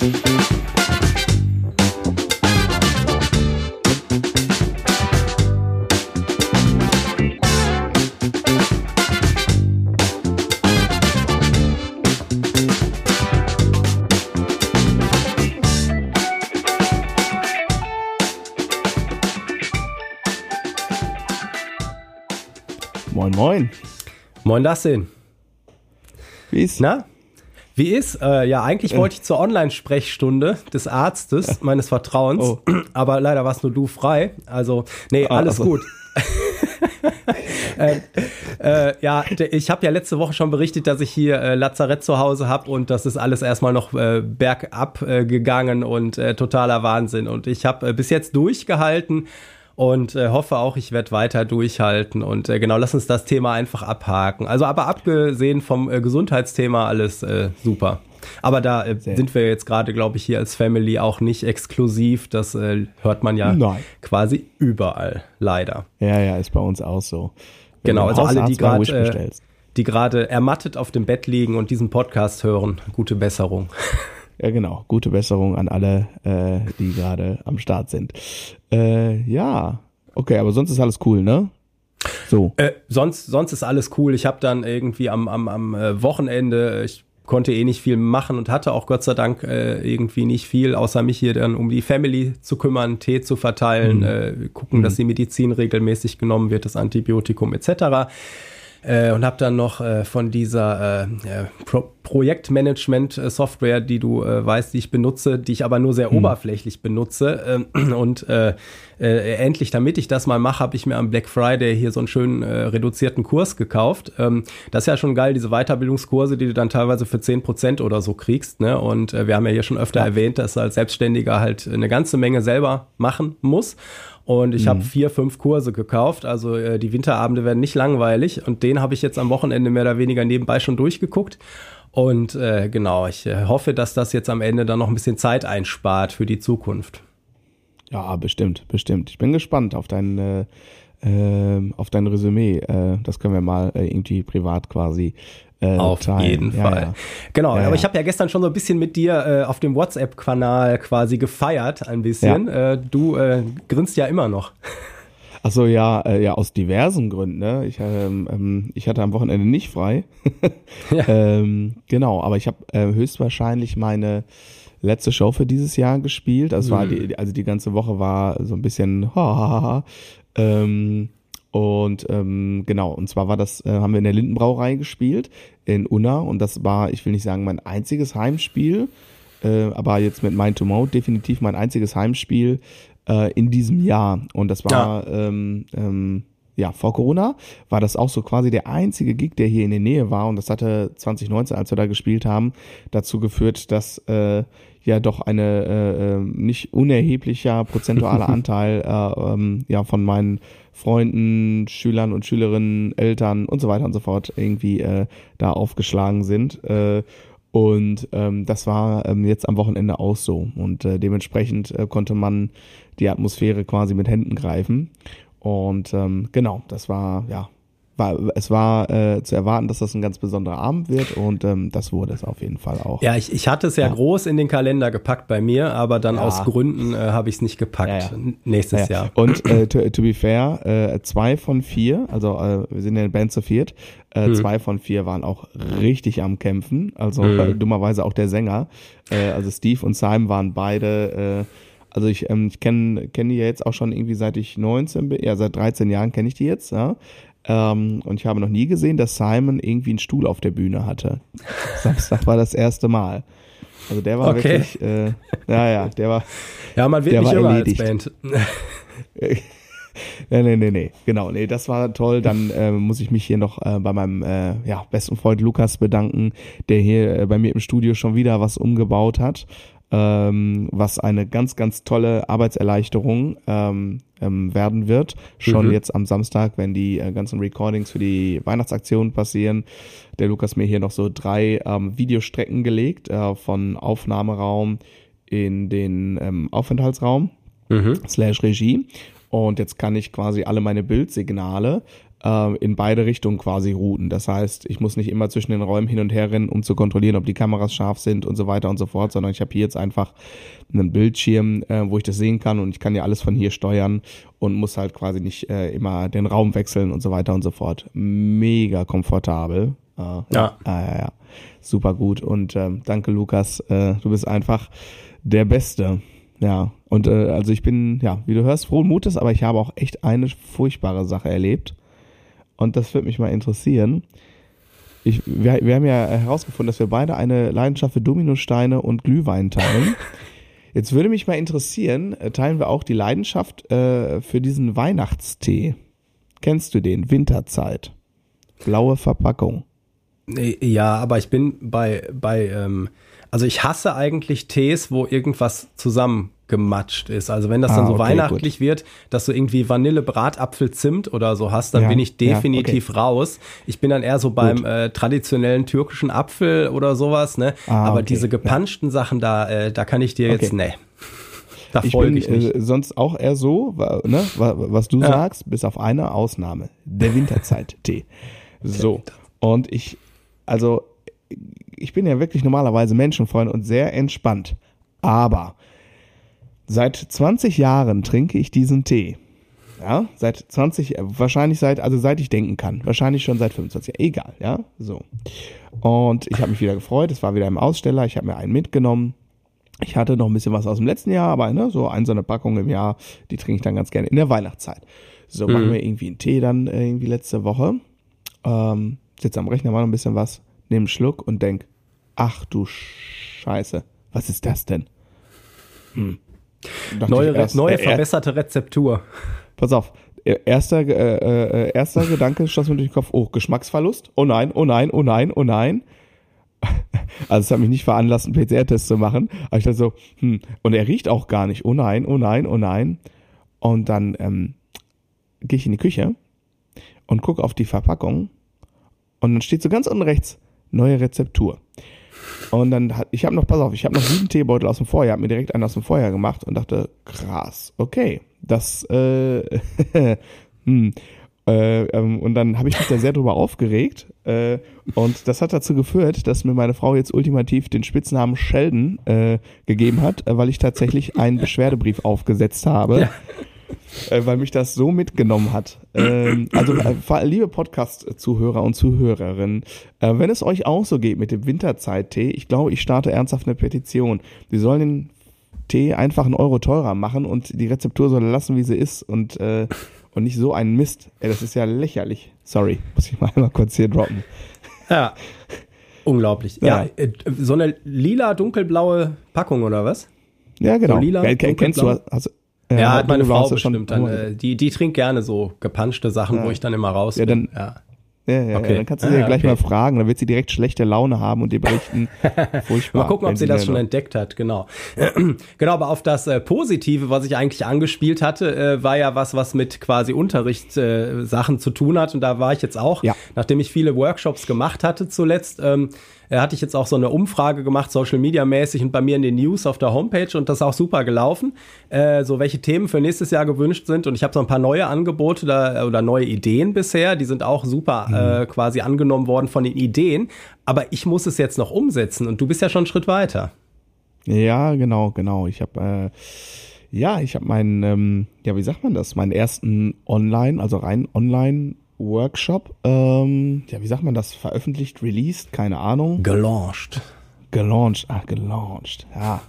Moin, moin. Moin, Lassin. Wie ist? Na? Wie ist? Äh, ja, eigentlich wollte ich zur Online-Sprechstunde des Arztes meines Vertrauens, Oh. aber leider warst nur du frei. Also, nee, Ah, alles also. gut. äh, äh, ja, ich habe ja letzte Woche schon berichtet, dass ich hier äh, Lazarett zu Hause habe und das ist alles erstmal noch äh, bergab äh, gegangen und äh, totaler Wahnsinn. Und ich habe äh, bis jetzt durchgehalten und äh, hoffe auch, ich werde weiter durchhalten. Und äh, genau, lass uns das Thema einfach abhaken. Also, aber abgesehen vom äh, Gesundheitsthema, alles äh, super. Aber da äh, sind wir jetzt gerade, glaube ich, hier als Family auch nicht exklusiv. Das äh, hört man ja Nein. quasi überall, leider. Ja, ja, ist bei uns auch so. Wenn Genau, also alle, die gerade die gerade ermattet auf dem Bett liegen und diesen Podcast hören, gute Besserung. Ja, genau. Gute Besserung an alle, äh, die gerade am Start sind. Äh, ja, okay, aber sonst ist alles cool, ne? So. Äh, sonst, sonst ist alles cool. Ich habe dann irgendwie am, am, am äh, Wochenende, ich konnte eh nicht viel machen und hatte auch Gott sei Dank äh, irgendwie nicht viel, außer mich hier dann um die Family zu kümmern, Tee zu verteilen, äh, gucken, dass die Medizin regelmäßig genommen wird, das Antibiotikum etc. Äh, und habe dann noch äh, von dieser äh, äh, Pro Projektmanagement-Software, die du äh, weißt, die ich benutze, die ich aber nur sehr oberflächlich benutze. ähm, und äh, endlich, damit ich das mal mache, habe ich mir am Black Friday hier so einen schönen äh, reduzierten Kurs gekauft. Ähm, das ist ja schon geil, diese Weiterbildungskurse, die du dann teilweise für 10% oder so kriegst. Ne? Und äh, wir haben ja hier schon öfter erwähnt, dass du als Selbstständiger halt eine ganze Menge selber machen muss. Und ich habe vier, fünf Kurse gekauft. Also äh, die Winterabende werden nicht langweilig. Und den habe ich jetzt am Wochenende mehr oder weniger nebenbei schon durchgeguckt. Und äh, genau, ich äh, hoffe, dass das jetzt am Ende dann noch ein bisschen Zeit einspart für die Zukunft. Ja, bestimmt, bestimmt. Ich bin gespannt auf dein, äh, äh, auf dein Resümee. Äh, das können wir mal äh, irgendwie privat quasi äh, Auf teilen. jeden Ja, Fall. Ja. Genau, Ja, aber ich habe ja gestern schon so ein bisschen mit dir äh, auf dem WhatsApp-Kanal quasi gefeiert, ein bisschen. Äh, du äh, grinst ja immer noch. Ach so, ja, äh, ja, aus diversen Gründen. Ne? Ich, ähm, ähm, ich hatte am Wochenende nicht frei. Ja. ähm, genau, aber ich habe äh, höchstwahrscheinlich meine letzte Show für dieses Jahr gespielt. Also, es war Mhm. die, also die ganze Woche war so ein bisschen ha, ha, ha, ha. Ähm, und ähm, genau, und zwar war das, äh, haben wir in der Lindenbrauerei gespielt in Unna und das war, ich will nicht sagen, mein einziges Heimspiel, äh, aber jetzt mit Mind to Mode definitiv mein einziges Heimspiel äh, in diesem Jahr. Und das war ähm, ähm, ja vor Corona war das auch so quasi der einzige Gig, der hier in der Nähe war und das hatte 2019, als wir da gespielt haben, dazu geführt, dass äh, ja doch eine äh, äh, nicht unerheblicher prozentualer Anteil äh, ähm, ja von meinen Freunden, Schülern und Schülerinnen, Eltern und so weiter und so fort irgendwie äh, da aufgeschlagen sind. Äh, und ähm, das war ähm, jetzt am Wochenende auch so. Und äh, dementsprechend äh, konnte man die Atmosphäre quasi mit Händen greifen. Und ähm, genau, das war, ja, war, es war äh, zu erwarten, dass das ein ganz besonderer Abend wird und ähm, das wurde es auf jeden Fall auch. Ja, ich, ich hatte es ja, Ja. groß in den Kalender gepackt bei mir, aber dann Ja. aus Gründen äh, habe ich es nicht gepackt. Ja, ja. Nächstes Ja, Jahr. Und äh, to, to be fair, äh, zwei von vier, also äh, wir sind in der Band zu viert, äh, zwei von vier waren auch richtig am Kämpfen. Also äh, dummerweise auch der Sänger. Äh, also Steve und Simon waren beide, äh, also ich, ähm, ich kenne kenn die ja jetzt auch schon irgendwie seit ich 19 bin, ja seit 13 Jahren kenne ich die jetzt, ja. Ähm, und ich habe noch nie gesehen, dass Simon irgendwie einen Stuhl auf der Bühne hatte. Samstag war das erste Mal. Also der war Okay. wirklich, äh, ja, ja, der war, Ja, man wird nicht jünger erledigt. als Band. Nee, nee, nee, nee, genau, nee, das war toll. Dann äh, muss ich mich hier noch äh, bei meinem äh, ja, besten Freund Lukas bedanken, der hier äh, bei mir im Studio schon wieder was umgebaut hat, ähm, was eine ganz, ganz tolle Arbeitserleichterung ähm, ähm, werden wird. Schon Mhm. jetzt am Samstag, wenn die äh, ganzen Recordings für die Weihnachtsaktion passieren. Der Lukas mir hier noch so drei ähm, Videostrecken gelegt äh, von Aufnahmeraum in den ähm, Aufenthaltsraum Mhm. slash Regie. Und jetzt kann ich quasi alle meine Bildsignale äh, in beide Richtungen quasi routen. Das heißt, ich muss nicht immer zwischen den Räumen hin und her rennen, um zu kontrollieren, ob die Kameras scharf sind und so weiter und so fort, sondern ich habe hier jetzt einfach einen Bildschirm, äh, wo ich das sehen kann und ich kann ja alles von hier steuern und muss halt quasi nicht äh, immer den Raum wechseln und so weiter und so fort. Mega komfortabel. Äh, ja. Ja, ja, ja. Super gut. Und ähm, danke, Lukas. Äh, du bist einfach der Beste. Ja, und äh, also ich bin, ja, wie du hörst, frohen Mutes, aber ich habe auch echt eine furchtbare Sache erlebt. Und das würde mich mal interessieren. Ich, wir, wir haben ja herausgefunden, dass wir beide eine Leidenschaft für Dominosteine und Glühwein teilen. Jetzt würde mich mal interessieren, äh, teilen wir auch die Leidenschaft äh, für diesen Weihnachtstee. Kennst du den? Winterzeit. Blaue Verpackung. Ja, aber ich bin bei, bei ähm, also ich hasse eigentlich Tees, wo irgendwas zusammengematscht ist. Also wenn das dann ah, so okay, weihnachtlich gut. wird, dass du irgendwie Vanille, Bratapfel, Zimt oder so hast, dann ja, bin ich definitiv ja, okay. raus. Ich bin dann eher so beim äh, traditionellen türkischen Apfel oder sowas, ne? Ah, Aber okay, diese gepanschten ja. Sachen da, äh, da kann ich dir jetzt, ne. Da folge ich, bin, ich nicht. Äh, sonst auch eher so, ne, was du sagst, bis auf eine Ausnahme. Der Winterzeit-Tee. So. Und ich, also ich bin ja wirklich normalerweise Menschenfreund und sehr entspannt. Aber seit 20 Jahren trinke ich diesen Tee. Ja, seit 20, wahrscheinlich seit, also seit ich denken kann. Wahrscheinlich schon seit 25 Jahren. Egal, ja, so. Und ich habe mich wieder gefreut. Es war wieder im Aussteller. Ich habe mir einen mitgenommen. Ich hatte noch ein bisschen was aus dem letzten Jahr, aber ne, so ein, so eine Packung im Jahr, die trinke ich dann ganz gerne in der Weihnachtszeit. So, mhm. machen wir irgendwie einen Tee dann irgendwie letzte Woche. Ähm, sitze am Rechner, mal noch ein bisschen was nehme einen Schluck und denk, ach du Scheiße, was ist das denn? Hm. Neue, erst, neue äh, verbesserte Rezeptur. Pass auf, erster, äh, äh, erster Gedanke schoss mir durch den Kopf, oh, Geschmacksverlust, oh nein, oh nein, oh nein, oh nein. Also es hat mich nicht veranlasst, einen PCR-Test zu machen. Aber ich dachte so, hm, und er riecht auch gar nicht, oh nein, oh nein, oh nein. Und dann ähm, gehe ich in die Küche und gucke auf die Verpackung und dann steht so ganz unten rechts, neue Rezeptur. Und dann hat, ich habe noch, pass auf, ich habe noch sieben Teebeutel aus dem Vorjahr, habe mir direkt einen aus dem Vorjahr gemacht und dachte, krass, okay, das, äh, hm, äh, ähm, und dann habe ich mich da sehr drüber aufgeregt. Äh, und das hat dazu geführt, dass mir meine Frau jetzt ultimativ den Spitznamen Sheldon äh, gegeben hat, äh, weil ich tatsächlich einen Beschwerdebrief aufgesetzt habe. Ja äh, weil mich das so mitgenommen hat. Ähm, also, äh, liebe Podcast-Zuhörer und Zuhörerinnen, äh, wenn es euch auch so geht mit dem Winterzeit-Tee, ich glaube, ich starte ernsthaft eine Petition. Sie sollen den Tee einfach einen Euro teurer machen und die Rezeptur soll lassen, wie sie ist und, äh, und nicht so einen Mist. Ey, das ist ja lächerlich. Sorry, muss ich mal einmal kurz hier droppen. Ja. Unglaublich. Ja, ja äh, so eine lila dunkelblaue Packung oder was? Ja, genau. So lila, ja, kennst du, hast, ja, ja hat meine Frau bestimmt. Dann, äh, die, die trinkt gerne so gepanschte Sachen, ja. wo ich dann immer raus ja, bin. Dann, ja. Ja, ja, okay. ja, dann kannst du sie ah, ja gleich okay. mal fragen, dann wird sie direkt schlechte Laune haben und dir berichten, furchtbar. mal gucken, ob sie das schon entdeckt hat, genau. genau, aber auf das äh, Positive, was ich eigentlich angespielt hatte, äh, war ja was, was mit quasi Unterrichtssachen äh, zu tun hat und da war ich jetzt auch, ja. nachdem ich viele Workshops gemacht hatte zuletzt, ähm, äh, hatte ich jetzt auch so eine Umfrage gemacht, Social Media mäßig und bei mir in den News auf der Homepage und das ist auch super gelaufen. Äh, so welche Themen für nächstes Jahr gewünscht sind und ich habe so ein paar neue Angebote da, oder neue Ideen bisher, die sind auch super mhm. äh, quasi angenommen worden von den Ideen, aber ich muss es jetzt noch umsetzen und du bist ja schon einen Schritt weiter. Ja, genau, genau. Ich habe äh ja, ich habe meinen, ähm, ja, wie sagt man das, meinen ersten Online, also rein Online Workshop, ähm, ja, wie sagt man das, veröffentlicht, released, keine Ahnung. Gelauncht. Gelauncht, ach, gelauncht, ja.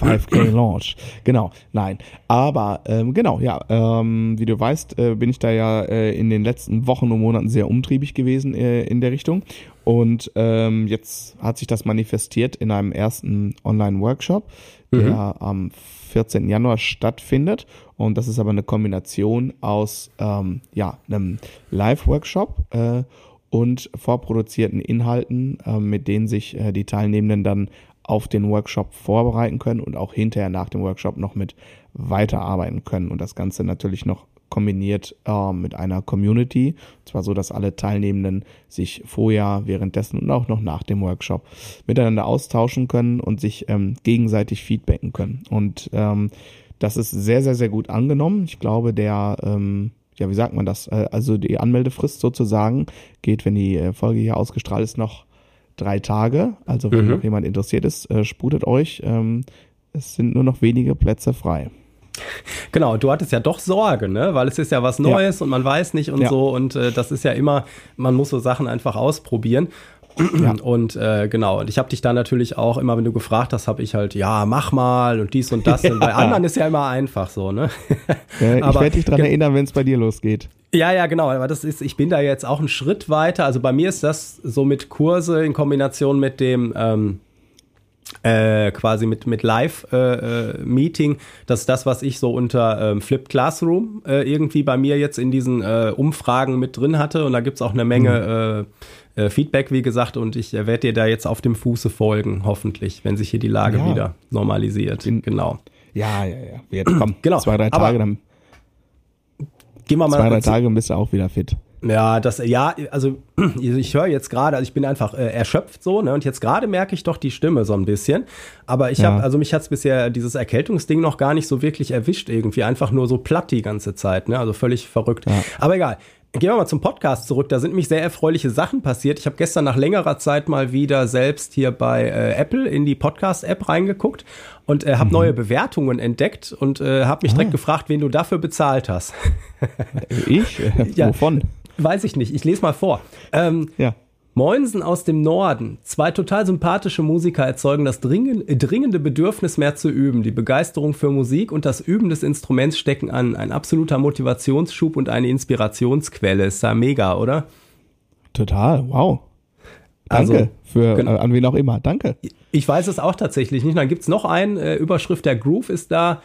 5K Launch. Genau, nein. Aber ähm, genau, ja, ähm, wie du weißt, äh, bin ich da ja äh, in den letzten Wochen und Monaten sehr umtriebig gewesen äh, in der Richtung. Und ähm, jetzt hat sich das manifestiert in einem ersten Online-Workshop, der mhm. am 14. Januar stattfindet. Und das ist aber eine Kombination aus ähm, ja, einem Live-Workshop äh, und vorproduzierten Inhalten, äh, mit denen sich äh, die Teilnehmenden dann auf den Workshop vorbereiten können und auch hinterher nach dem Workshop noch mit weiterarbeiten können. Und das Ganze natürlich noch kombiniert äh, mit einer Community. Und zwar so, dass alle Teilnehmenden sich vorher, währenddessen und auch noch nach dem Workshop miteinander austauschen können und sich ähm, gegenseitig feedbacken können. Und ähm, das ist sehr, sehr, sehr gut angenommen. Ich glaube, der, ähm, ja, wie sagt man das? Äh, also die Anmeldefrist sozusagen geht, wenn die äh, Folge hier ausgestrahlt ist, noch drei Tage. Also wenn Mhm. noch jemand interessiert ist, äh, sputet euch. Ähm, es sind nur noch wenige Plätze frei. Genau, du hattest ja doch Sorge, ne? Weil es ist ja was Ja. Neues und man weiß nicht und Ja. so. Und äh, das ist ja immer, man muss so Sachen einfach ausprobieren. Ja. Und äh, genau, und ich habe dich da natürlich auch immer, wenn du gefragt hast, habe ich halt, ja, mach mal und dies und das. Und bei anderen ist ja immer einfach so, ne? Äh, ich Aber werde dich daran erinnern, wenn es bei dir losgeht. Ja, ja, genau. Aber das ist, ich bin da jetzt auch einen Schritt weiter. Also bei mir ist das so mit Kurse in Kombination mit dem ähm, äh, quasi mit, mit Live-Meeting, das ist das, was ich so unter ähm, Flipped Classroom äh, irgendwie bei mir jetzt in diesen äh, Umfragen mit drin hatte. Und da gibt's auch eine Menge äh, äh, Feedback, wie gesagt, und ich äh, werde dir da jetzt auf dem Fuße folgen, hoffentlich, wenn sich hier die Lage Ja. wieder normalisiert. In- genau. Ja, ja, ja. Jetzt komm, Genau, zwei, drei aber Tage, dann Gehen wir mal zwei, drei Tage bist du auch wieder fit. Ja, das, ja, also ich höre jetzt gerade, also ich bin einfach äh, erschöpft so, ne? Und jetzt gerade merke ich doch die Stimme so ein bisschen. Aber ich Ja. habe, also mich hat's bisher dieses Erkältungsding noch gar nicht so wirklich erwischt irgendwie. Einfach nur so platt die ganze Zeit, ne? Also völlig verrückt. Ja. Aber egal. Gehen wir mal zum Podcast zurück. Da sind nämlich sehr erfreuliche Sachen passiert. Ich habe gestern nach längerer Zeit mal wieder selbst hier bei äh, Apple in die Podcast-App reingeguckt und äh, habe neue Bewertungen entdeckt und äh, habe mich direkt gefragt, wen du dafür bezahlt hast. Ich? Ja. Wovon? Weiß ich nicht. Ich lese mal vor. Ähm, Ja. Moinsen aus dem Norden. Zwei total sympathische Musiker erzeugen das dringend, dringende Bedürfnis, mehr zu üben. Die Begeisterung für Musik und das Üben des Instruments stecken an. Ein absoluter Motivationsschub und eine Inspirationsquelle. Ist ja mega, oder? Total, wow. Danke Also, für genau. an wen auch immer. Danke. Ich weiß es auch tatsächlich nicht. Dann gibt's noch einen, äh, Überschrift der Groove ist da.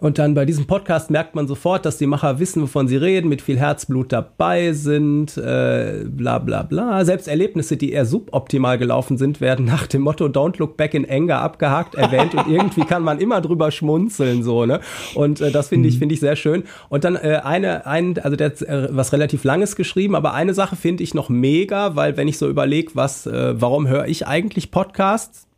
Und dann bei diesem Podcast merkt man sofort, dass die Macher wissen, wovon sie reden, mit viel Herzblut dabei sind, äh, bla bla bla. Selbst Erlebnisse, die eher suboptimal gelaufen sind, werden nach dem Motto Don't look back in anger abgehakt, erwähnt und irgendwie kann man immer drüber schmunzeln, so, ne? Und äh, das finde ich, finde ich sehr schön. Und dann äh, eine, ein, also der hat äh, was relativ Langes geschrieben, aber eine Sache finde ich noch mega, weil wenn ich so überlege, was, äh, warum höre ich eigentlich Podcasts?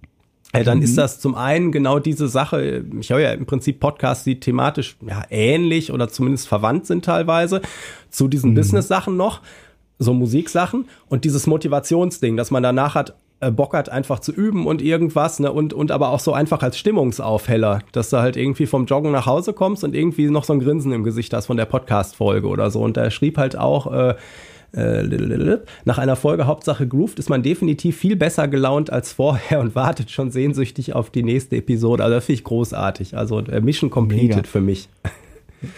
Äh, dann ist das zum einen genau diese Sache, ich höre ja im Prinzip Podcasts, die thematisch ja, ähnlich oder zumindest verwandt sind teilweise, zu diesen Business-Sachen noch, so Musiksachen und dieses Motivationsding, dass man danach hat, äh, Bock hat, einfach zu üben und irgendwas, ne, und, und aber auch so einfach als Stimmungsaufheller, dass du halt irgendwie vom Joggen nach Hause kommst und irgendwie noch so ein Grinsen im Gesicht hast von der Podcast-Folge oder so. Und er schrieb halt auch, äh, nach einer Folge Hauptsache Grooved ist man definitiv viel besser gelaunt als vorher und wartet schon sehnsüchtig auf die nächste Episode. Also das finde ich großartig. Also äh, Mission completed Mega. für mich.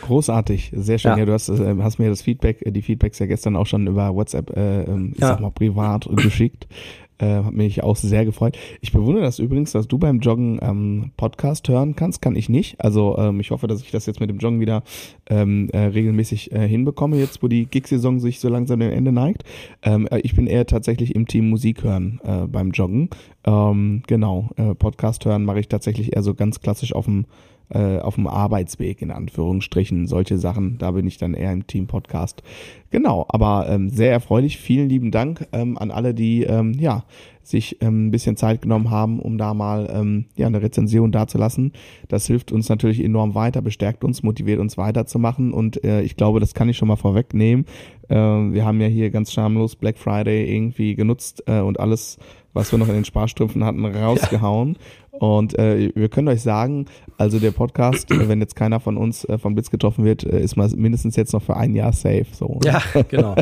Großartig, sehr schön. Ja. Ja, du hast, äh, hast mir das Feedback, äh, die Feedbacks ja gestern auch schon über WhatsApp, äh, ähm, ich Ja. sag mal privat geschickt. Äh, hat mich auch sehr gefreut. Ich bewundere das übrigens, dass du beim Joggen ähm, Podcast hören kannst, kann ich nicht. Also ähm, ich hoffe, dass ich das jetzt mit dem Joggen wieder ähm, äh, regelmäßig äh, hinbekomme, jetzt wo die Gig-Saison sich so langsam dem Ende neigt. Ähm, äh, ich bin eher tatsächlich im Team Musik hören äh, beim Joggen. Ähm, genau, äh, Podcast hören mache ich tatsächlich eher so ganz klassisch auf dem äh, auf dem Arbeitsweg in Anführungsstrichen, solche Sachen, da bin ich dann eher im Team Podcast. Genau, aber ähm, sehr erfreulich. Vielen lieben Dank ähm, an alle, die ähm, ja sich ähm, ein bisschen Zeit genommen haben, um da mal ähm, ja eine Rezension dazulassen. Das hilft uns natürlich enorm weiter, bestärkt uns, motiviert uns weiterzumachen und äh, ich glaube, das kann ich schon mal vorwegnehmen. Äh, wir haben ja hier ganz schamlos Black Friday irgendwie genutzt äh, und alles, was wir noch in den Sparstrümpfen hatten, rausgehauen. Und äh, wir können euch sagen, also der Podcast, äh, wenn jetzt keiner von uns äh, vom Blitz getroffen wird, äh, ist mal mindestens jetzt noch für ein Jahr safe. So. Ja, genau.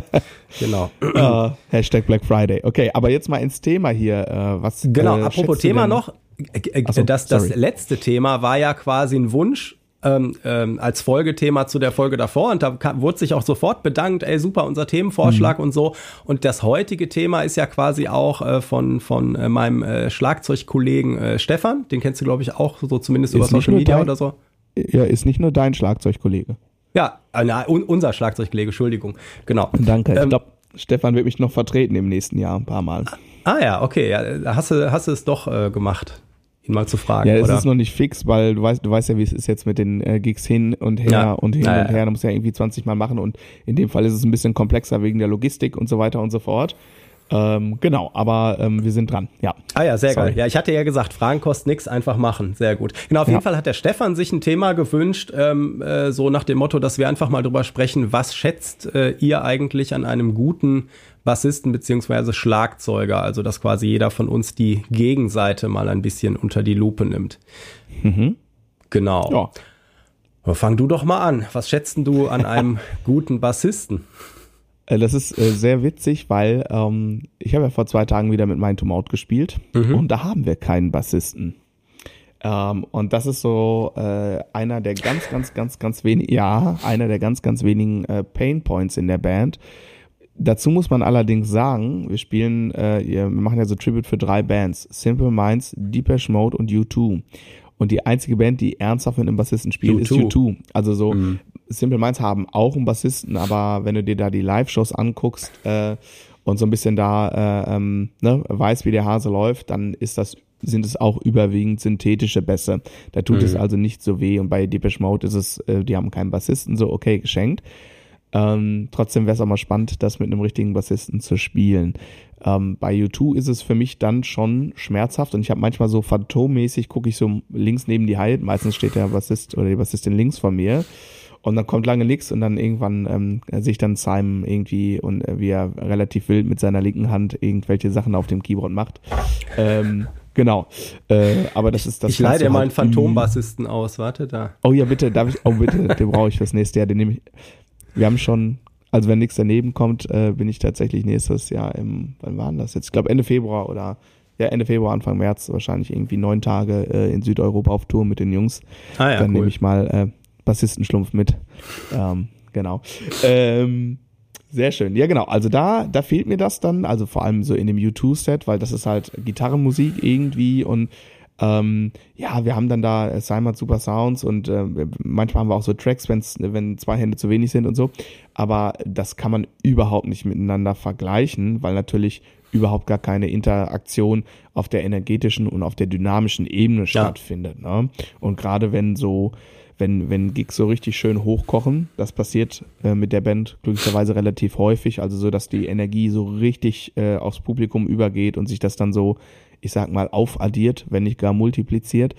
genau. Äh, Hashtag Black Friday. Okay, aber jetzt mal ins Thema hier. Äh, was, Genau, äh, apropos Thema noch, äh, äh, so, das, das sorry. letzte Thema war ja quasi ein Wunsch ähm, ähm, als Folgethema zu der Folge davor und da kam, wurde sich auch sofort bedankt, ey super, unser Themenvorschlag Mhm. und so und das heutige Thema ist ja quasi auch äh, von, von äh, meinem äh, Schlagzeugkollegen äh, Stefan, den kennst du glaube ich auch so zumindest über Ist nicht Social Media dein- oder so. Ja, ist nicht nur dein Schlagzeugkollege. Ja, äh, na, un, unser Schlagzeugkollege, Entschuldigung, genau. Danke. ich Ähm, glaube, Stefan wird mich noch vertreten im nächsten Jahr ein paar Mal. Ah ja, okay, ja, da hast du, hast du es doch äh, gemacht, ihn mal zu fragen, Ja, es oder? ist noch nicht fix, weil du weißt, du weißt ja, wie es ist jetzt mit den äh, Gigs hin und her Ja. und hin Ja, und ja, her. Da muss ja irgendwie 20 Mal machen und in dem Fall ist es ein bisschen komplexer wegen der Logistik und so weiter und so fort. Ähm, genau, aber ähm, wir sind dran, ja. Ah ja, sehr Sorry. geil. Ja, ich hatte ja gesagt, Fragen kosten nichts, einfach machen. Sehr gut. Genau, auf jeden Fall hat der Stefan sich ein Thema gewünscht, ähm, äh, so nach dem Motto, dass wir einfach mal drüber sprechen, was schätzt äh, ihr eigentlich an einem guten Bassisten beziehungsweise Schlagzeuger, also dass quasi jeder von uns die Gegenseite mal ein bisschen unter die Lupe nimmt. Mhm. Genau. Ja. Aber fang du doch mal an. Was schätzt du an einem guten Bassisten? Äh, das ist äh, sehr witzig, weil ähm, ich habe ja vor zwei Tagen wieder mit Mind to Out gespielt mhm. und da haben wir keinen Bassisten. Ähm, und das ist so äh, einer der ganz, ganz, ganz, ganz wenigen, ja, einer der ganz, ganz wenigen äh, Pain Points in der Band. Dazu muss man allerdings sagen, wir spielen, äh, wir machen ja so Tribute für drei Bands: Simple Minds, Deepesh Mode und U2. Und die einzige Band, die ernsthaft mit einem Bassisten spielt, U2. ist U2. Also so, mhm. Simple Minds haben auch einen Bassisten, aber wenn du dir da die Live-Shows anguckst äh, und so ein bisschen da äh, ähm, ne, weiß, wie der Hase läuft, dann ist das sind es auch überwiegend synthetische Bässe. Da tut mhm. es also nicht so weh. Und bei Deepish Mode ist es, äh, die haben keinen Bassisten, so okay, geschenkt. Ähm, trotzdem wäre es auch mal spannend, das mit einem richtigen Bassisten zu spielen. Ähm, bei U2 ist es für mich dann schon schmerzhaft und ich habe manchmal so phantommäßig, gucke ich so links neben die Hyatt, meistens steht der Bassist oder die Bassistin links von mir und dann kommt lange nichts und dann irgendwann ähm, sehe ich dann Simon irgendwie und äh, wie er relativ wild mit seiner linken Hand irgendwelche Sachen auf dem Keyboard macht. Ähm, Genau. Äh, aber das ist das. Ich leide mal halt einen Phantombassisten aus. Warte da. Oh ja, bitte, darf ich. Oh bitte, den brauche ich fürs nächste Jahr. Den nehme ich. Wir haben schon also wenn nichts daneben kommt, äh, bin ich tatsächlich nächstes Jahr im, wann waren das jetzt? Ich glaube Ende Februar oder ja, Ende Februar, Anfang März wahrscheinlich irgendwie neun Tage äh, in Südeuropa auf Tour mit den Jungs. Ah, ja, Dann cool. nehme ich mal äh, Bassistenschlumpf mit. Ähm, genau. Ähm, sehr schön. Ja, genau. Also da, da fehlt mir das dann, also vor allem so in dem U2-Set, weil das ist halt Gitarrenmusik irgendwie und ähm, ja, wir haben dann da äh, Simon Super Sounds und äh, manchmal haben wir auch so Tracks, wenn's, wenn zwei Hände zu wenig sind und so. Aber das kann man überhaupt nicht miteinander vergleichen, weil natürlich überhaupt gar keine Interaktion auf der energetischen und auf der dynamischen Ebene stattfindet. Ja. Ne? Und gerade wenn so wenn, wenn Gigs so richtig schön hochkochen, das passiert äh, mit der Band glücklicherweise relativ häufig, also so, dass die Energie so richtig äh, aufs Publikum übergeht und sich das dann so ich sag mal, aufaddiert, wenn nicht gar multipliziert,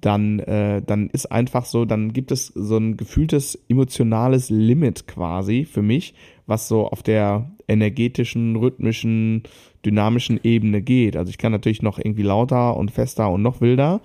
dann, äh, dann ist einfach so, dann gibt es so ein gefühltes emotionales Limit quasi für mich, was so auf der energetischen, rhythmischen, dynamischen Ebene geht. Also ich kann natürlich noch irgendwie lauter und fester und noch wilder.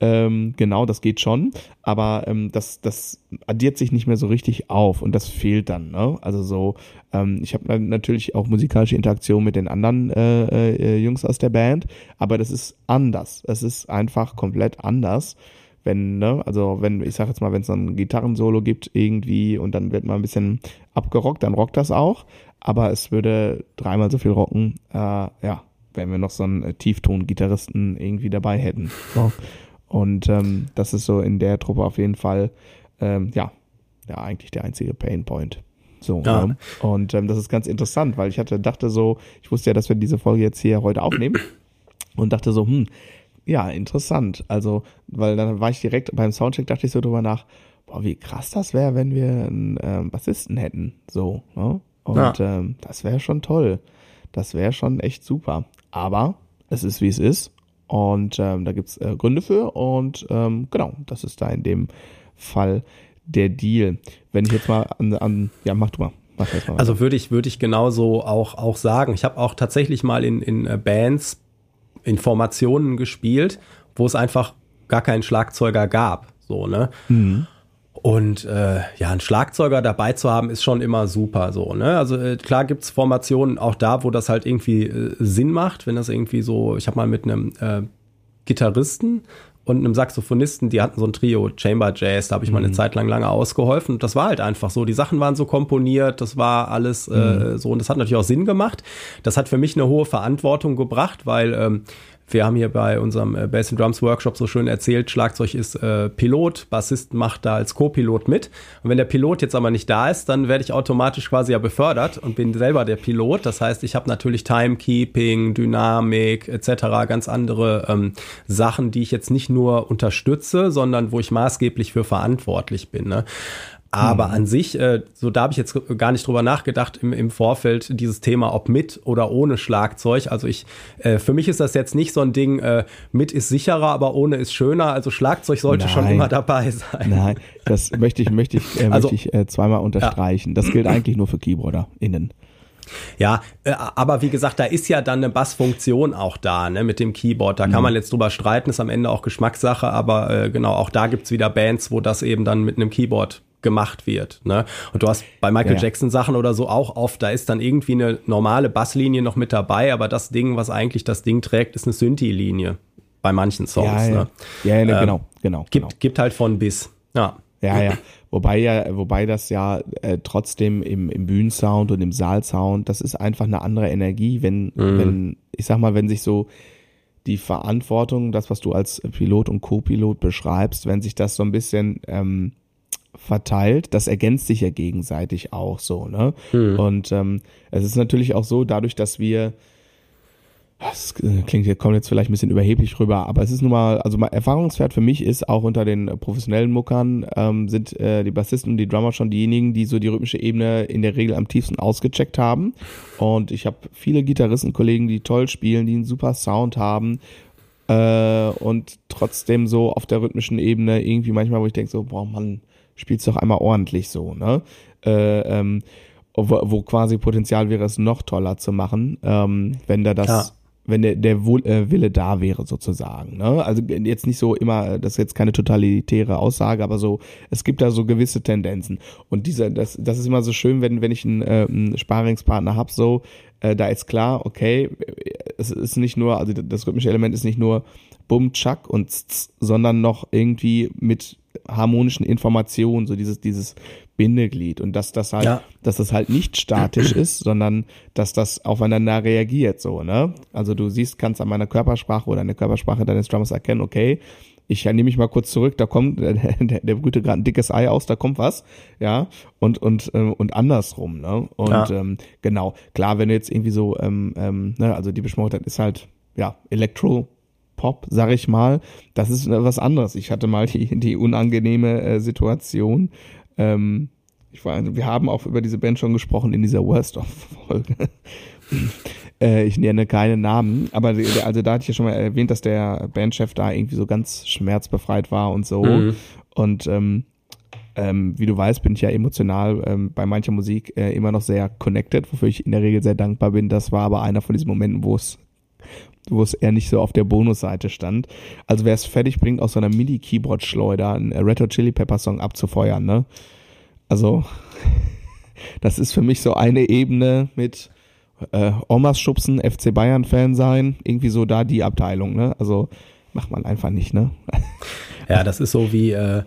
Ähm, genau, das geht schon. Aber ähm, das, das addiert sich nicht mehr so richtig auf und das fehlt dann. Ne? Also so, ähm, ich habe natürlich auch musikalische Interaktion mit den anderen äh, äh, Jungs aus der Band, aber das ist anders. Es ist einfach komplett anders wenn, ne, also wenn, ich sag jetzt mal, wenn es ein Gitarrensolo gibt irgendwie und dann wird mal ein bisschen abgerockt, dann rockt das auch aber es würde dreimal so viel rocken, äh, ja, wenn wir noch so einen äh, Tiefton-Gitarristen irgendwie dabei hätten. So. Und ähm, das ist so in der Truppe auf jeden Fall, ähm, ja, ja, eigentlich der einzige Painpoint. So, ja. ne? Und ähm, das ist ganz interessant, weil ich hatte, dachte so, ich wusste ja, dass wir diese Folge jetzt hier heute aufnehmen und dachte so, hm, ja, interessant. Also, weil dann war ich direkt beim Soundcheck, dachte ich so drüber nach, boah, wie krass das wäre, wenn wir einen ähm, Bassisten hätten. So, ne? Und ja. ähm, das wäre schon toll. Das wäre schon echt super. Aber es ist, wie es ist. Und ähm, da gibt's äh, Gründe für. Und ähm, genau, das ist da in dem Fall der Deal. Wenn ich jetzt mal an, an ja, mach du mal. Mach mal also würde ich, würde ich genauso auch, auch sagen. Ich habe auch tatsächlich mal in, in äh, Bands Informationen gespielt, wo es einfach gar keinen Schlagzeuger gab. So, ne? Mhm. Und äh, ja, ein Schlagzeuger dabei zu haben, ist schon immer super so. Ne? Also äh, klar gibt's Formationen auch da, wo das halt irgendwie äh, Sinn macht, wenn das irgendwie so, ich habe mal mit einem äh, Gitarristen und einem Saxophonisten, die hatten so ein Trio Chamber Jazz, da habe ich mhm. mal eine mhm. Zeit lang lange ausgeholfen. Und das war halt einfach so. Die Sachen waren so komponiert, das war alles äh, mhm. äh, so und das hat natürlich auch Sinn gemacht. Das hat für mich eine hohe Verantwortung gebracht, weil ähm, wir haben hier bei unserem äh, Bass and Drums Workshop so schön erzählt, Schlagzeug ist äh, Pilot, Bassist macht da als Co-Pilot mit. Und wenn der Pilot jetzt aber nicht da ist, dann werde ich automatisch quasi ja befördert und bin selber der Pilot. Das heißt, ich habe natürlich Timekeeping, Dynamik etc., ganz andere ähm, Sachen, die ich jetzt nicht nur unterstütze, sondern wo ich maßgeblich für verantwortlich bin. Ne? Aber mhm. an sich, äh, so da habe ich jetzt gar nicht drüber nachgedacht im, im Vorfeld, dieses Thema, ob mit oder ohne Schlagzeug. Also ich, äh, für mich ist das jetzt nicht so ein Ding, äh, mit ist sicherer, aber ohne ist schöner. Also Schlagzeug sollte Nein. schon immer dabei sein. Nein, das möchte ich, möchte ich, äh, also, möchte ich äh, zweimal unterstreichen. Ja. Das gilt eigentlich nur für Keyboarder innen. Ja, äh, aber wie gesagt, da ist ja dann eine Bassfunktion auch da, ne, mit dem Keyboard. Da kann mhm. man jetzt drüber streiten, ist am Ende auch Geschmackssache, aber äh, genau, auch da gibt's wieder Bands, wo das eben dann mit einem Keyboard gemacht wird. Ne? Und du hast bei Michael ja. Jackson Sachen oder so auch oft, da ist dann irgendwie eine normale Basslinie noch mit dabei, aber das Ding, was eigentlich das Ding trägt, ist eine Synthi-Linie bei manchen Songs. Ja, ja. Ne? ja, ja genau, genau. Gibt, genau. gibt halt von bis. Ja. Ja, ja. Wobei ja, wobei das ja äh, trotzdem im, im Bühnensound und im Saalsound, das ist einfach eine andere Energie, wenn, mhm. wenn, ich sag mal, wenn sich so die Verantwortung, das, was du als Pilot und Co-Pilot beschreibst, wenn sich das so ein bisschen ähm, verteilt, das ergänzt sich ja gegenseitig auch so, ne? Mhm. Und ähm, es ist natürlich auch so, dadurch, dass wir das äh, klingt, kommt jetzt vielleicht ein bisschen überheblich rüber, aber es ist nun mal, also mal Erfahrungswert für mich ist auch unter den professionellen Muckern ähm, sind äh, die Bassisten und die Drummer schon diejenigen, die so die rhythmische Ebene in der Regel am tiefsten ausgecheckt haben. Und ich habe viele Gitarristenkollegen, die toll spielen, die einen super Sound haben äh, und trotzdem so auf der rhythmischen Ebene irgendwie manchmal, wo ich denke so, boah, man spielt's doch einmal ordentlich so, ne? Äh, ähm, wo, wo quasi Potenzial wäre, es noch toller zu machen, ähm, wenn da das ja wenn der, der äh, Wille da wäre sozusagen. Ne? Also jetzt nicht so immer, das ist jetzt keine totalitäre Aussage, aber so, es gibt da so gewisse Tendenzen. Und dieser, das, das ist immer so schön, wenn, wenn ich einen, äh, einen Sparingspartner hab, so, äh, da ist klar, okay, es ist nicht nur, also das rhythmische Element ist nicht nur Bum, Chuck und Tz, sondern noch irgendwie mit harmonischen Informationen, so dieses, dieses Bindeglied und dass das halt, ja. dass das halt nicht statisch ist, sondern dass das aufeinander reagiert, so, ne? Also du siehst, kannst an meiner Körpersprache oder an der Körpersprache deines Drummers erkennen, okay, ich nehme mich mal kurz zurück, da kommt, der, der, der brüte gerade ein dickes Ei aus, da kommt was, ja, und, und, äh, und andersrum, ne? Und ja. ähm, genau, klar, wenn du jetzt irgendwie so, ähm, ähm, ne, also die Beschmortheit ist halt, ja, Elektro, Pop, sag ich mal, das ist was anderes. Ich hatte mal die, die unangenehme äh, Situation, ähm, ich war, wir haben auch über diese Band schon gesprochen in dieser Worst of Folge. äh, ich nenne keine Namen, aber also da hatte ich ja schon mal erwähnt, dass der Bandchef da irgendwie so ganz schmerzbefreit war und so. Mhm. Und ähm, ähm, wie du weißt, bin ich ja emotional ähm, bei mancher Musik äh, immer noch sehr connected, wofür ich in der Regel sehr dankbar bin. Das war aber einer von diesen Momenten, wo es wo es eher nicht so auf der Bonusseite stand. Also wer es fertig bringt, aus so einer MIDI-Keyboard-Schleuder einen Red Hot Chili Pepper Song abzufeuern, ne? Also, das ist für mich so eine Ebene mit äh, Omas schubsen, FC Bayern-Fan sein, irgendwie so da die Abteilung, ne? Also macht man einfach nicht, ne? Ja, das ist so wie, äh,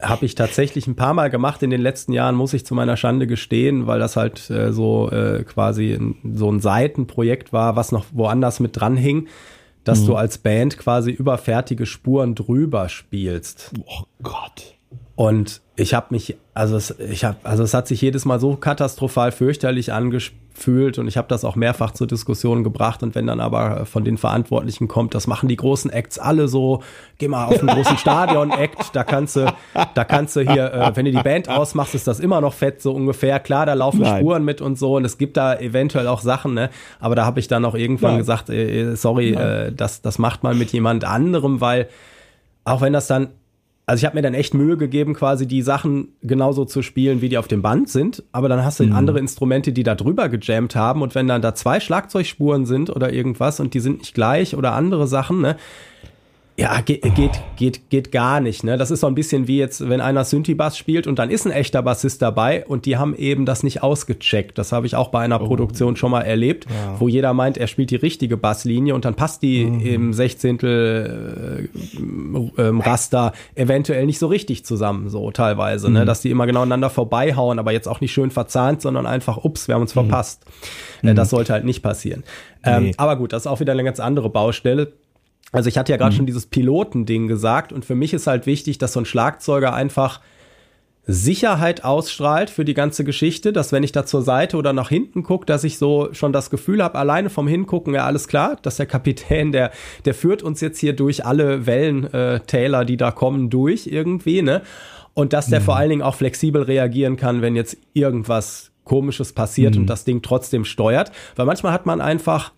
habe ich tatsächlich ein paar Mal gemacht in den letzten Jahren, muss ich zu meiner Schande gestehen, weil das halt äh, so äh, quasi so ein Seitenprojekt war, was noch woanders mit dran hing, dass mhm. du als Band quasi über fertige Spuren drüber spielst. Oh Gott. Und ich habe mich, also es, ich habe, also es hat sich jedes Mal so katastrophal fürchterlich angefühlt und ich habe das auch mehrfach zur Diskussion gebracht. Und wenn dann aber von den Verantwortlichen kommt, das machen die großen Acts alle so, geh mal auf einen großen Stadion-Act, da kannst du, da kannst du hier, äh, wenn du die Band ausmachst, ist das immer noch fett, so ungefähr. Klar, da laufen Nein. Spuren mit und so und es gibt da eventuell auch Sachen, ne? Aber da habe ich dann auch irgendwann Nein. gesagt, äh, sorry, äh, das, das macht mal mit jemand anderem, weil auch wenn das dann also ich habe mir dann echt Mühe gegeben, quasi die Sachen genauso zu spielen, wie die auf dem Band sind. Aber dann hast du mhm. andere Instrumente, die da drüber gejammt haben. Und wenn dann da zwei Schlagzeugspuren sind oder irgendwas und die sind nicht gleich oder andere Sachen, ne, ja, geht, geht, geht, geht gar nicht. Ne? Das ist so ein bisschen wie jetzt, wenn einer Synthi-Bass spielt und dann ist ein echter Bassist dabei und die haben eben das nicht ausgecheckt. Das habe ich auch bei einer oh. Produktion schon mal erlebt, ja. wo jeder meint, er spielt die richtige Basslinie und dann passt die mhm. im Sechzehntel äh, ähm, Raster eventuell nicht so richtig zusammen, so teilweise, ne? mhm. ne? dass die immer genau aneinander vorbeihauen, aber jetzt auch nicht schön verzahnt, sondern einfach, ups, wir haben uns mhm. verpasst. Äh, das sollte halt nicht passieren. Ähm, nee. Aber gut, das ist auch wieder eine ganz andere Baustelle. Also ich hatte ja gerade mhm. schon dieses Pilotending gesagt und für mich ist halt wichtig, dass so ein Schlagzeuger einfach Sicherheit ausstrahlt für die ganze Geschichte, dass wenn ich da zur Seite oder nach hinten gucke, dass ich so schon das Gefühl habe, alleine vom Hingucken, ja alles klar, dass der Kapitän, der, der führt uns jetzt hier durch alle Wellentäler, äh, die da kommen, durch irgendwie, ne? und dass der mhm. vor allen Dingen auch flexibel reagieren kann, wenn jetzt irgendwas Komisches passiert mhm. und das Ding trotzdem steuert. Weil manchmal hat man einfach,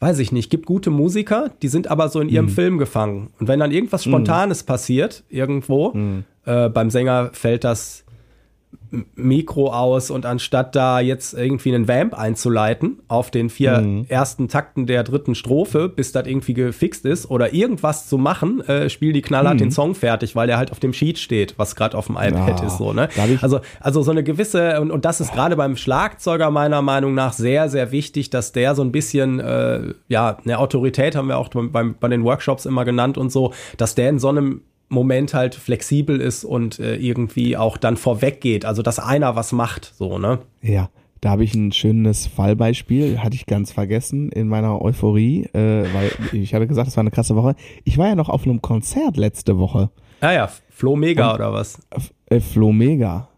weiß ich nicht, gibt gute Musiker, die sind aber so in ihrem mhm. Film gefangen. Und wenn dann irgendwas mhm. Spontanes passiert, irgendwo, mhm. äh, beim Sänger fällt das Mikro aus und anstatt da jetzt irgendwie einen Vamp einzuleiten auf den vier mhm. ersten Takten der dritten Strophe, bis das irgendwie gefixt ist oder irgendwas zu machen, äh, spiel die knallhart mhm. den Song fertig, weil der halt auf dem Sheet steht, was gerade auf dem iPad ja, ist so, ne? Also also so eine gewisse und, und das ist gerade beim Schlagzeuger meiner Meinung nach sehr sehr wichtig, dass der so ein bisschen äh, ja, eine Autorität haben wir auch beim, bei den Workshops immer genannt und so, dass der in so einem Moment halt flexibel ist und äh, irgendwie auch dann vorweg geht. Also dass einer was macht, so, ne? Ja. Da habe ich ein schönes Fallbeispiel, hatte ich ganz vergessen in meiner Euphorie, äh, weil ich hatte gesagt, es war eine krasse Woche. Ich war ja noch auf einem Konzert letzte Woche. Ah ja, Flo Mega und, oder was? Äh, Flo Mega.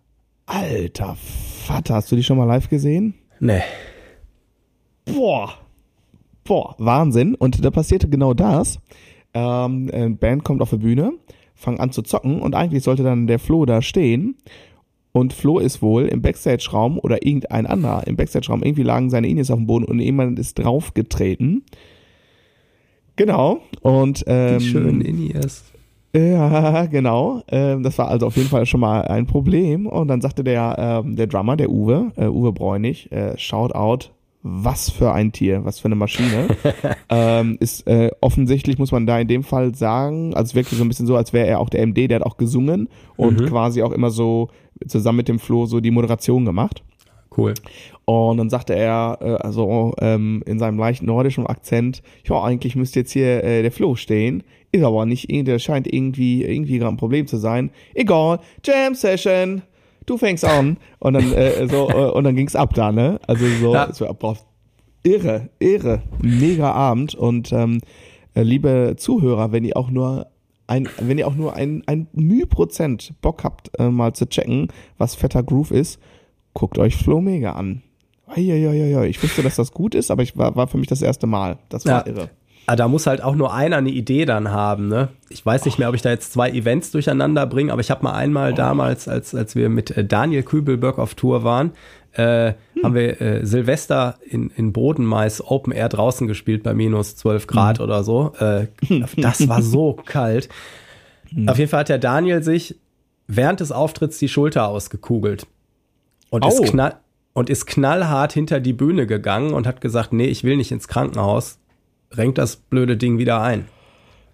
Alter Vater, hast du die schon mal live gesehen? Nee. Boah. Boah, Wahnsinn. Und da passierte genau das. Ähm, eine Band kommt auf die Bühne, fangen an zu zocken und eigentlich sollte dann der Flo da stehen. Und Flo ist wohl im Backstage-Raum oder irgendein anderer im Backstage-Raum. Irgendwie lagen seine Inis auf dem Boden und jemand ist draufgetreten. Genau. Und ähm, Die schönen Inis. Ja, genau. Ähm, das war also auf jeden Fall schon mal ein Problem. Und dann sagte der, ähm, der Drummer, der Uwe, äh, Uwe Bräunig, äh, Shout out was für ein Tier, was für eine Maschine. ähm, ist äh, offensichtlich, muss man da in dem Fall sagen, also es wirkt so ein bisschen so, als wäre er auch der MD, der hat auch gesungen und mhm. quasi auch immer so zusammen mit dem Flo so die Moderation gemacht. Cool. Und dann sagte er, äh, also ähm, in seinem leicht nordischen Akzent, ja, eigentlich müsste jetzt hier äh, der Flo stehen. Ist aber nicht, der scheint irgendwie, irgendwie gerade ein Problem zu sein. Egal, Jam Session du fängst an. Und dann, äh, so, äh, und dann ging's ab da, ne? Also so, ja. so boah, irre, irre, mega Abend. Und ähm, äh, liebe Zuhörer, wenn ihr auch nur ein, wenn ihr auch nur ein, ein Mühprozent Bock habt, äh, mal zu checken, was fetter Groove ist, guckt euch Flow Mega an. Ja, Ich wusste, dass das gut ist, aber ich war, war für mich das erste Mal. Das war ja. irre. Aber ah, da muss halt auch nur einer eine Idee dann haben, ne? Ich weiß nicht mehr, ob ich da jetzt zwei Events durcheinander bringe, aber ich habe mal einmal damals, als, als wir mit äh, Daniel Kübelberg auf Tour waren, äh, hm. haben wir äh, Silvester in, in Bodenmais Open Air draußen gespielt bei minus 12 Grad hm. oder so. Äh, das war so kalt. Hm. Auf jeden Fall hat der Daniel sich während des Auftritts die Schulter ausgekugelt. Und oh. ist knall und ist knallhart hinter die Bühne gegangen und hat gesagt, nee, ich will nicht ins Krankenhaus renkt das blöde Ding wieder ein.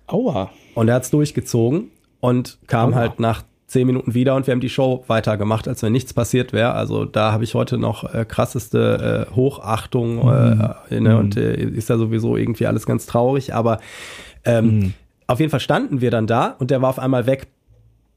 Aua. Und er hat es durchgezogen und kam Aua. halt nach zehn Minuten wieder und wir haben die Show weitergemacht, als wenn nichts passiert wäre. Also da habe ich heute noch äh, krasseste äh, Hochachtung äh, mhm. ne, und äh, ist ja sowieso irgendwie alles ganz traurig. Aber ähm, mhm. auf jeden Fall standen wir dann da und der war auf einmal weg.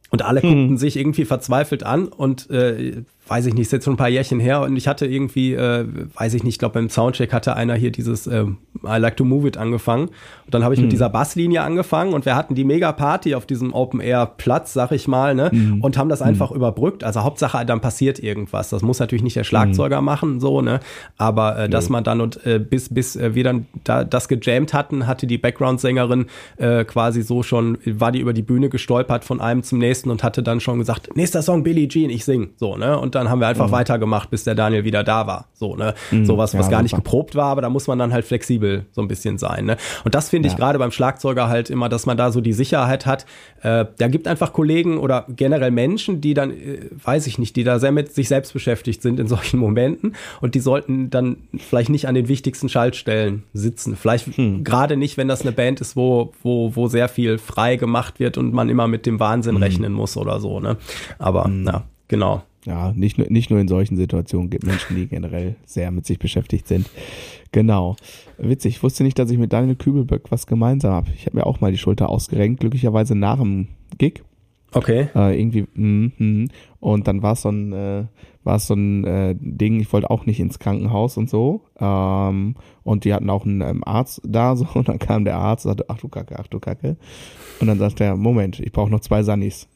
Und alle mhm. guckten sich irgendwie verzweifelt an und äh, weiß ich nicht, ist jetzt schon ein paar Jährchen her und ich hatte irgendwie, äh, weiß ich nicht, ich glaube beim Soundcheck hatte einer hier dieses äh, I like to move it angefangen und dann habe ich mhm. mit dieser Basslinie angefangen und wir hatten die mega Party auf diesem Open Air Platz, sag ich mal, ne, mhm. und haben das einfach mhm. überbrückt. Also Hauptsache, dann passiert irgendwas. Das muss natürlich nicht der Schlagzeuger mhm. machen, so, ne, aber äh, dass man dann und äh, bis bis äh, wir dann da das gejammt hatten, hatte die Background-Sängerin äh, quasi so schon, war die über die Bühne gestolpert von einem zum nächsten und hatte dann schon gesagt, nächster Song Billie Jean, ich sing, so, ne, und dann haben wir einfach mhm. weitergemacht, bis der Daniel wieder da war. So, ne? Mhm. Sowas, was ja, gar nicht geprobt war, aber da muss man dann halt flexibel so ein bisschen sein. Ne? Und das finde ich ja. gerade beim Schlagzeuger halt immer, dass man da so die Sicherheit hat. Äh, da gibt einfach Kollegen oder generell Menschen, die dann, äh, weiß ich nicht, die da sehr mit sich selbst beschäftigt sind in solchen Momenten und die sollten dann vielleicht nicht an den wichtigsten Schaltstellen sitzen. Vielleicht hm. gerade nicht, wenn das eine Band ist, wo, wo, wo sehr viel frei gemacht wird und man immer mit dem Wahnsinn hm. rechnen muss oder so. Ne? Aber hm. ja, genau ja, nicht nur, nicht nur in solchen Situationen gibt Menschen, die generell sehr mit sich beschäftigt sind. Genau. Witzig, ich wusste nicht, dass ich mit Daniel Kübelböck was gemeinsam habe. Ich habe mir auch mal die Schulter ausgerenkt, glücklicherweise nach dem Gig. Okay. Äh, irgendwie, mm, mm. und dann war es so ein, äh, war es so ein äh, Ding, ich wollte auch nicht ins Krankenhaus und so. Ähm, und die hatten auch einen ähm, Arzt da, so, und dann kam der Arzt und sagte, ach du Kacke, ach du Kacke. Und dann sagte er, Moment, ich brauche noch zwei Sannis.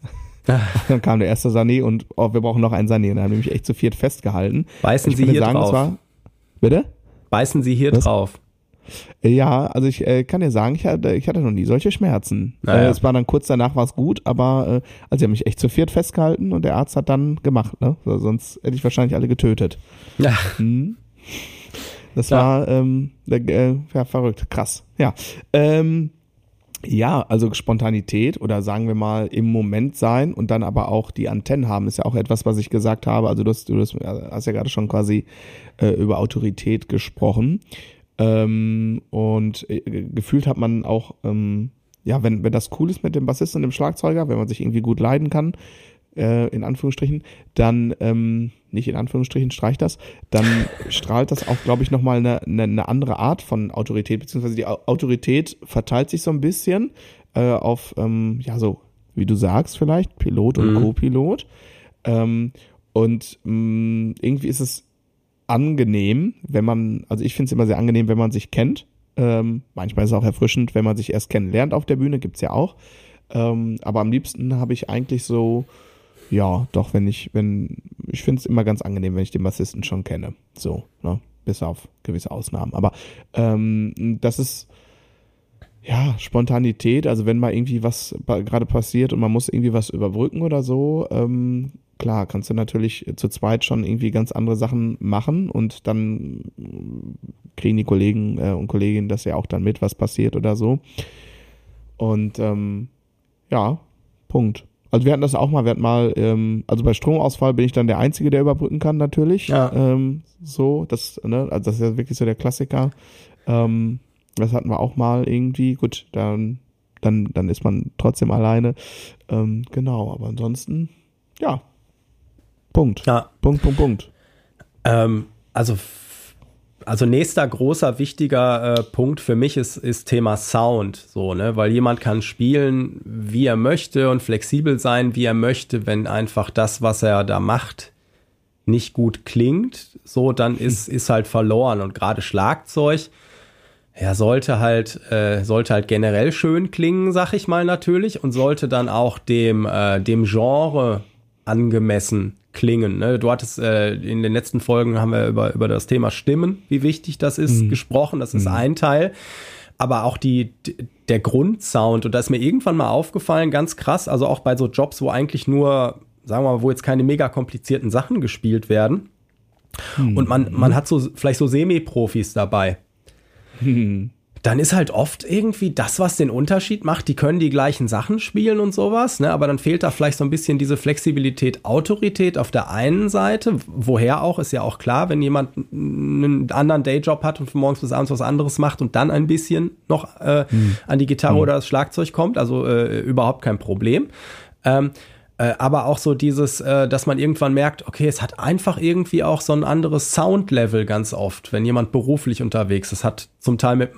dann kam der erste Sané und oh, wir brauchen noch einen Sané. Und dann haben wir mich echt zu viert festgehalten. Beißen Sie hier sagen, drauf? War, bitte? Beißen Sie hier Was? drauf? Ja, also ich äh, kann dir sagen, ich hatte, ich hatte noch nie solche Schmerzen. Naja. Äh, es war dann kurz danach war es gut, aber äh, also sie haben mich echt zu viert festgehalten und der Arzt hat dann gemacht, ne? So, sonst hätte ich wahrscheinlich alle getötet. Ja. Hm. Das ja. war ähm, äh, ja, verrückt, krass. Ja. Ähm, ja, also Spontanität oder sagen wir mal im Moment sein und dann aber auch die Antennen haben, ist ja auch etwas, was ich gesagt habe. Also du hast, du hast, ja gerade schon quasi äh, über Autorität gesprochen. Ähm, und äh, gefühlt hat man auch, ähm, ja, wenn, wenn das cool ist mit dem Bassisten und dem Schlagzeuger, wenn man sich irgendwie gut leiden kann, äh, in Anführungsstrichen, dann, ähm, nicht in Anführungsstrichen, streich das, dann strahlt das auch, glaube ich, nochmal eine, eine, eine andere Art von Autorität, beziehungsweise die Autorität verteilt sich so ein bisschen äh, auf, ähm, ja, so, wie du sagst vielleicht, Pilot und mhm. Co-Pilot. Ähm, und mh, mm, irgendwie ist es angenehm, wenn man, also ich finde es immer sehr angenehm, wenn man sich kennt. Ähm, manchmal ist es auch erfrischend, wenn man sich erst kennenlernt auf der Bühne, gibt es ja auch. Ähm, aber am liebsten habe ich eigentlich so, ja, doch, wenn ich, wenn, ich finde es immer ganz angenehm, wenn ich den Bassisten schon kenne. So, ne? Bis auf gewisse Ausnahmen. Aber ähm, das ist ja Spontanität, also wenn mal irgendwie was gerade passiert und man muss irgendwie was überbrücken oder so, ähm, klar, kannst du natürlich zu zweit schon irgendwie ganz andere Sachen machen und dann kriegen die Kollegen äh, und Kolleginnen das ja auch dann mit, was passiert oder so. Und ähm, ja, Punkt. Also wir hatten das auch mal, wir hatten mal, ähm, also bei Stromausfall bin ich dann der Einzige, der überbrücken kann natürlich. Ja. Ähm, so, das, ne, also das ist ja wirklich so der Klassiker. Ähm, das hatten wir auch mal irgendwie. Gut, dann, dann, dann ist man trotzdem alleine. Ähm, genau, aber ansonsten, ja, Punkt. Ja. Punkt, Punkt, Punkt. Ähm, also, also nächster großer wichtiger äh, Punkt für mich ist, ist Thema Sound, so, ne, weil jemand kann spielen, wie er möchte und flexibel sein, wie er möchte, wenn einfach das, was er da macht, nicht gut klingt, so, dann hm. ist, ist halt verloren. Und gerade Schlagzeug, ja, sollte halt, äh, sollte halt generell schön klingen, sag ich mal natürlich, und sollte dann auch dem, äh, dem Genre angemessen klingen. Ne? Du hattest äh, in den letzten Folgen haben wir über, über das Thema Stimmen, wie wichtig das ist, mhm. gesprochen. Das ist mhm. ein Teil. Aber auch die, der Grundsound, und da ist mir irgendwann mal aufgefallen, ganz krass, also auch bei so Jobs, wo eigentlich nur, sagen wir mal, wo jetzt keine mega komplizierten Sachen gespielt werden. Mhm. Und man, man hat so vielleicht so Semi-Profis dabei. Dann ist halt oft irgendwie das, was den Unterschied macht. Die können die gleichen Sachen spielen und sowas, ne? aber dann fehlt da vielleicht so ein bisschen diese Flexibilität, Autorität auf der einen Seite. Woher auch, ist ja auch klar, wenn jemand einen anderen Dayjob hat und von morgens bis abends was anderes macht und dann ein bisschen noch äh, hm. an die Gitarre hm. oder das Schlagzeug kommt, also äh, überhaupt kein Problem. Ähm, äh, aber auch so dieses, äh, dass man irgendwann merkt, okay, es hat einfach irgendwie auch so ein anderes Soundlevel ganz oft, wenn jemand beruflich unterwegs ist. Hat zum Teil mit,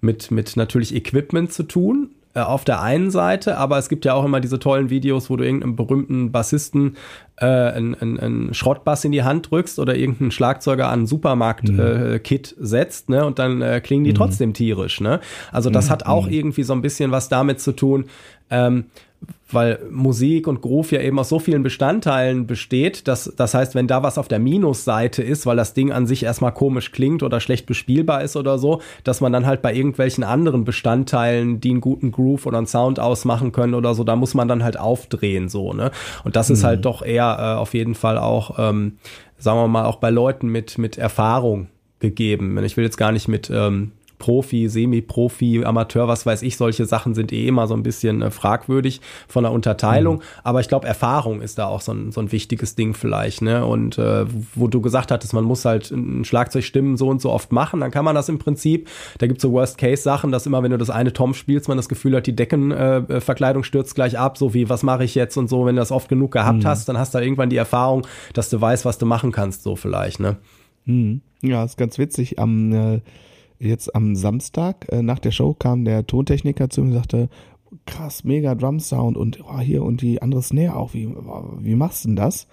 mit, mit natürlich Equipment zu tun, äh, auf der einen Seite, aber es gibt ja auch immer diese tollen Videos, wo du irgendeinem berühmten Bassisten äh, einen, einen, Schrottbass in die Hand drückst oder irgendeinen Schlagzeuger an ein Supermarkt-Kit mhm. äh, setzt, ne? Und dann äh, klingen die mhm. trotzdem tierisch, ne? Also das mhm. hat auch mhm. irgendwie so ein bisschen was damit zu tun, ähm, weil Musik und Groove ja eben aus so vielen Bestandteilen besteht, dass das heißt, wenn da was auf der Minusseite ist, weil das Ding an sich erstmal komisch klingt oder schlecht bespielbar ist oder so, dass man dann halt bei irgendwelchen anderen Bestandteilen, die einen guten Groove oder einen Sound ausmachen können oder so, da muss man dann halt aufdrehen so, ne? Und das mhm. ist halt doch eher äh, auf jeden Fall auch, ähm, sagen wir mal, auch bei Leuten mit mit Erfahrung gegeben. Ich will jetzt gar nicht mit ähm, Profi, Semi-Profi, Amateur, was weiß ich, solche Sachen sind eh immer so ein bisschen äh, fragwürdig von der Unterteilung. Mhm. Aber ich glaube, Erfahrung ist da auch so ein, so ein wichtiges Ding vielleicht. Ne? Und äh, wo du gesagt hattest, man muss halt ein Schlagzeugstimmen so und so oft machen, dann kann man das im Prinzip. Da gibt es so Worst-Case-Sachen, dass immer, wenn du das eine Tom spielst, man das Gefühl hat, die Deckenverkleidung äh, stürzt gleich ab, so wie, was mache ich jetzt und so. Wenn du das oft genug gehabt mhm. hast, dann hast du irgendwann die Erfahrung, dass du weißt, was du machen kannst, so vielleicht. Ne? Mhm. Ja, ist ganz witzig. Am äh jetzt am Samstag äh, nach der Show kam der Tontechniker zu mir und sagte, krass, mega Drum Sound und oh, hier und die andere Snare auch. Wie, wie machst du denn das?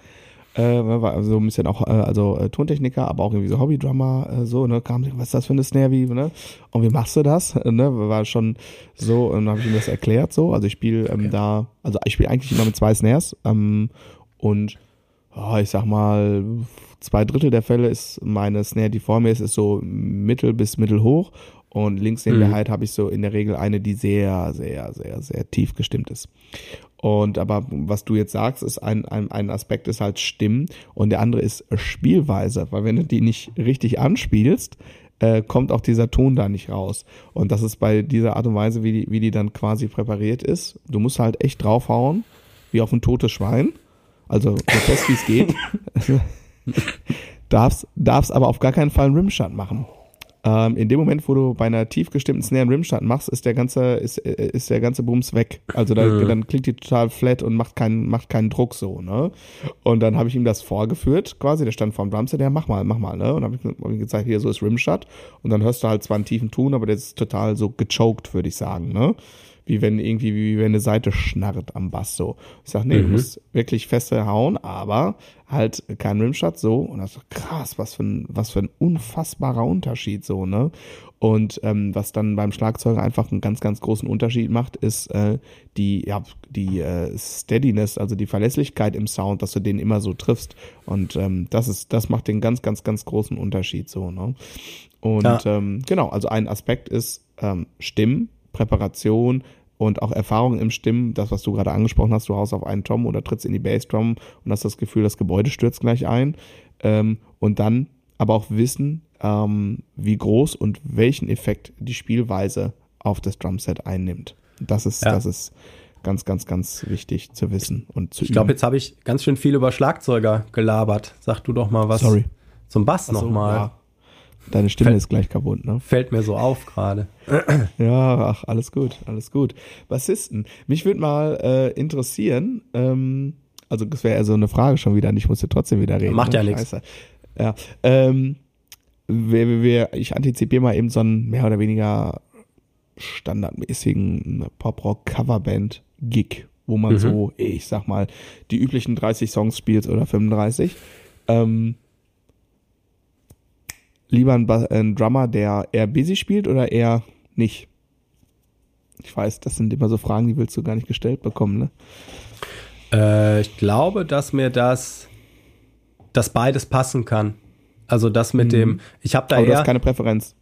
Äh, war so ein bisschen auch, äh, also äh, Tontechniker, aber auch irgendwie so Hobby-Drummer, äh, so, ne, kam, was ist das für eine Snare, wie, ne? Und wie machst du das? ne, war schon so, und dann habe ich ihm das erklärt, so, also ich spiele ähm, okay. da, also ich spiele eigentlich immer mit zwei Snares, ähm, und oh, ich sag mal, zwei Drittel der Fälle ist meine Snare, die vor mir ist, ist so mittel bis mittelhoch und links neben mhm. der Hide habe ich so in der Regel eine, die sehr, sehr, sehr, sehr tief gestimmt ist. Und aber was du jetzt sagst, ist ein, ein, ein Aspekt ist halt Stimmen und der andere ist Spielweise, weil wenn du die nicht richtig anspielst, äh, kommt auch dieser Ton da nicht raus. Und das ist bei dieser Art und Weise, wie die, wie die dann quasi präpariert ist. Du musst halt echt draufhauen, wie auf ein totes Schwein. Also so fest wie es geht. darfst, darfst aber auf gar keinen Fall einen Rimshot machen. Ähm, in dem Moment, wo du bei einer tief gestimmten Snare einen Rimshot machst, ist der ganze, ist, ist der ganze Bums weg. Also da, mhm. dann klingt die total flat und macht keinen, macht keinen Druck so, ne? Und dann habe ich ihm das vorgeführt, quasi, der stand vorm Drumset, der mach mal, mach mal, ne? Und habe ich hab ihm gezeigt, hier so ist Rimshot. Und dann hörst du halt zwar einen tiefen Ton, aber der ist total so gechoked, würde ich sagen, ne? Wie wenn irgendwie, wie wenn eine Seite schnarrt am Bass so. Ich sag, nee, mhm. du musst wirklich feste hauen, aber halt kein Rimshot so. Und das ist krass, was für ein, was für ein unfassbarer Unterschied so, ne? Und ähm, was dann beim Schlagzeuger einfach einen ganz, ganz großen Unterschied macht, ist äh, die, ja, die äh, Steadiness, also die Verlässlichkeit im Sound, dass du den immer so triffst. Und ähm, das ist, das macht den ganz, ganz, ganz großen Unterschied so, ne? Und ja. ähm, genau, also ein Aspekt ist ähm, Stimmen, Präparation und auch Erfahrung im Stimmen, das, was du gerade angesprochen hast, du haust auf einen Tom oder trittst in die Bassdrum und hast das Gefühl, das Gebäude stürzt gleich ein. Ähm, und dann aber auch wissen, ähm, wie groß und welchen Effekt die Spielweise auf das Drumset einnimmt. Das ist, ja. das ist ganz, ganz, ganz wichtig zu wissen und zu Ich glaube, jetzt habe ich ganz schön viel über Schlagzeuger gelabert. Sag du doch mal was Sorry. zum Bass so, nochmal. Ja. Deine Stimme fällt, ist gleich kaputt, ne? Fällt mir so auf gerade. ja, ach, alles gut, alles gut. Bassisten. Mich würde mal äh, interessieren, ähm, also das wäre ja so eine Frage schon wieder, und ich muss ja trotzdem wieder reden. Macht ne? ja nichts. Ja, ähm, wir, wir, ich antizipiere mal eben so einen mehr oder weniger standardmäßigen Pop-Rock-Coverband-Gig, wo man mhm. so, ich sag mal, die üblichen 30 Songs spielt oder 35. Ähm, lieber ein, ein Drummer, der eher busy spielt oder eher nicht? Ich weiß, das sind immer so Fragen, die willst du gar nicht gestellt bekommen, ne? Äh, ich glaube, dass mir das, dass beides passen kann. Also das mit mhm. dem, ich habe da Aber eher. Du hast keine Präferenz.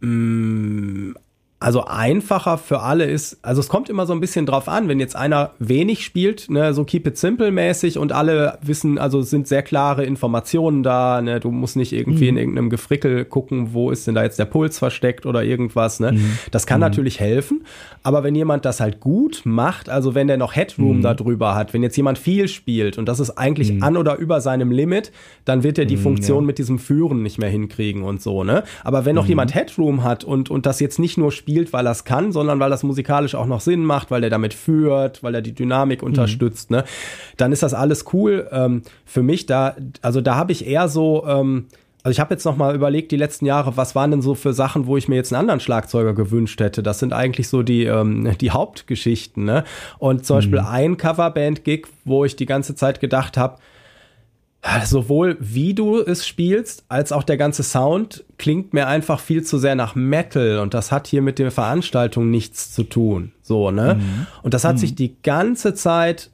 Mh, mm, also einfacher für alle ist, also es kommt immer so ein bisschen drauf an, wenn jetzt einer wenig spielt, ne, so keep it simple mäßig und alle wissen, also sind sehr klare Informationen da, ne, du musst nicht irgendwie mhm. in irgendeinem Gefrickel gucken, wo ist denn da jetzt der Puls versteckt oder irgendwas, ne. Mhm. Das kann mhm. natürlich helfen, aber wenn jemand das halt gut macht, also wenn der noch Headroom mhm. da drüber hat, wenn jetzt jemand viel spielt und das ist eigentlich mhm. an oder über seinem Limit, dann wird er die mhm, Funktion ja. mit diesem Führen nicht mehr hinkriegen und so, ne. Aber wenn noch jemand Headroom hat und, und das jetzt nicht nur spielt, spielt, weil er es kann, sondern weil das musikalisch auch noch Sinn macht, weil er damit führt, weil er die Dynamik unterstützt, mhm. ne? Dann ist das alles cool. Ähm, für mich da, also da habe ich eher so, ähm, also ich habe jetzt noch mal überlegt, die letzten Jahre, was waren denn so für Sachen, wo ich mir jetzt einen anderen Schlagzeuger gewünscht hätte? Das sind eigentlich so die, ähm, die Hauptgeschichten. Ne? Und zum mhm. Beispiel ein Coverband-Gig, wo ich die ganze Zeit gedacht habe, sowohl wie du es spielst, als auch der ganze Sound klingt mir einfach viel zu sehr nach Metal und das hat hier mit der Veranstaltung nichts zu tun. So, ne? Mhm. Und das hat mhm. sich die ganze Zeit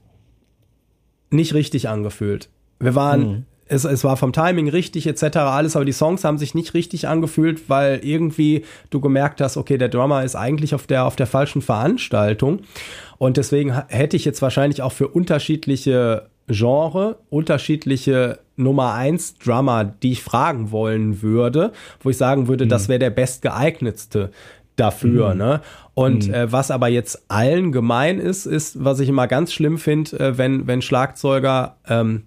nicht richtig angefühlt. Wir waren, mhm. es, es war vom Timing richtig etc. alles, aber die Songs haben sich nicht richtig angefühlt, weil irgendwie du gemerkt hast, okay, der Drummer ist eigentlich auf der, auf der falschen Veranstaltung. Und deswegen hätte ich jetzt wahrscheinlich auch für unterschiedliche Genre unterschiedliche Nummer eins Drummer, die ich fragen wollen würde, wo ich sagen würde, mhm. das wäre der bestgeeignetste dafür. Mhm. Ne? Und mhm. äh, was aber jetzt allen gemein ist, ist, was ich immer ganz schlimm finde, äh, wenn, wenn Schlagzeuger ähm,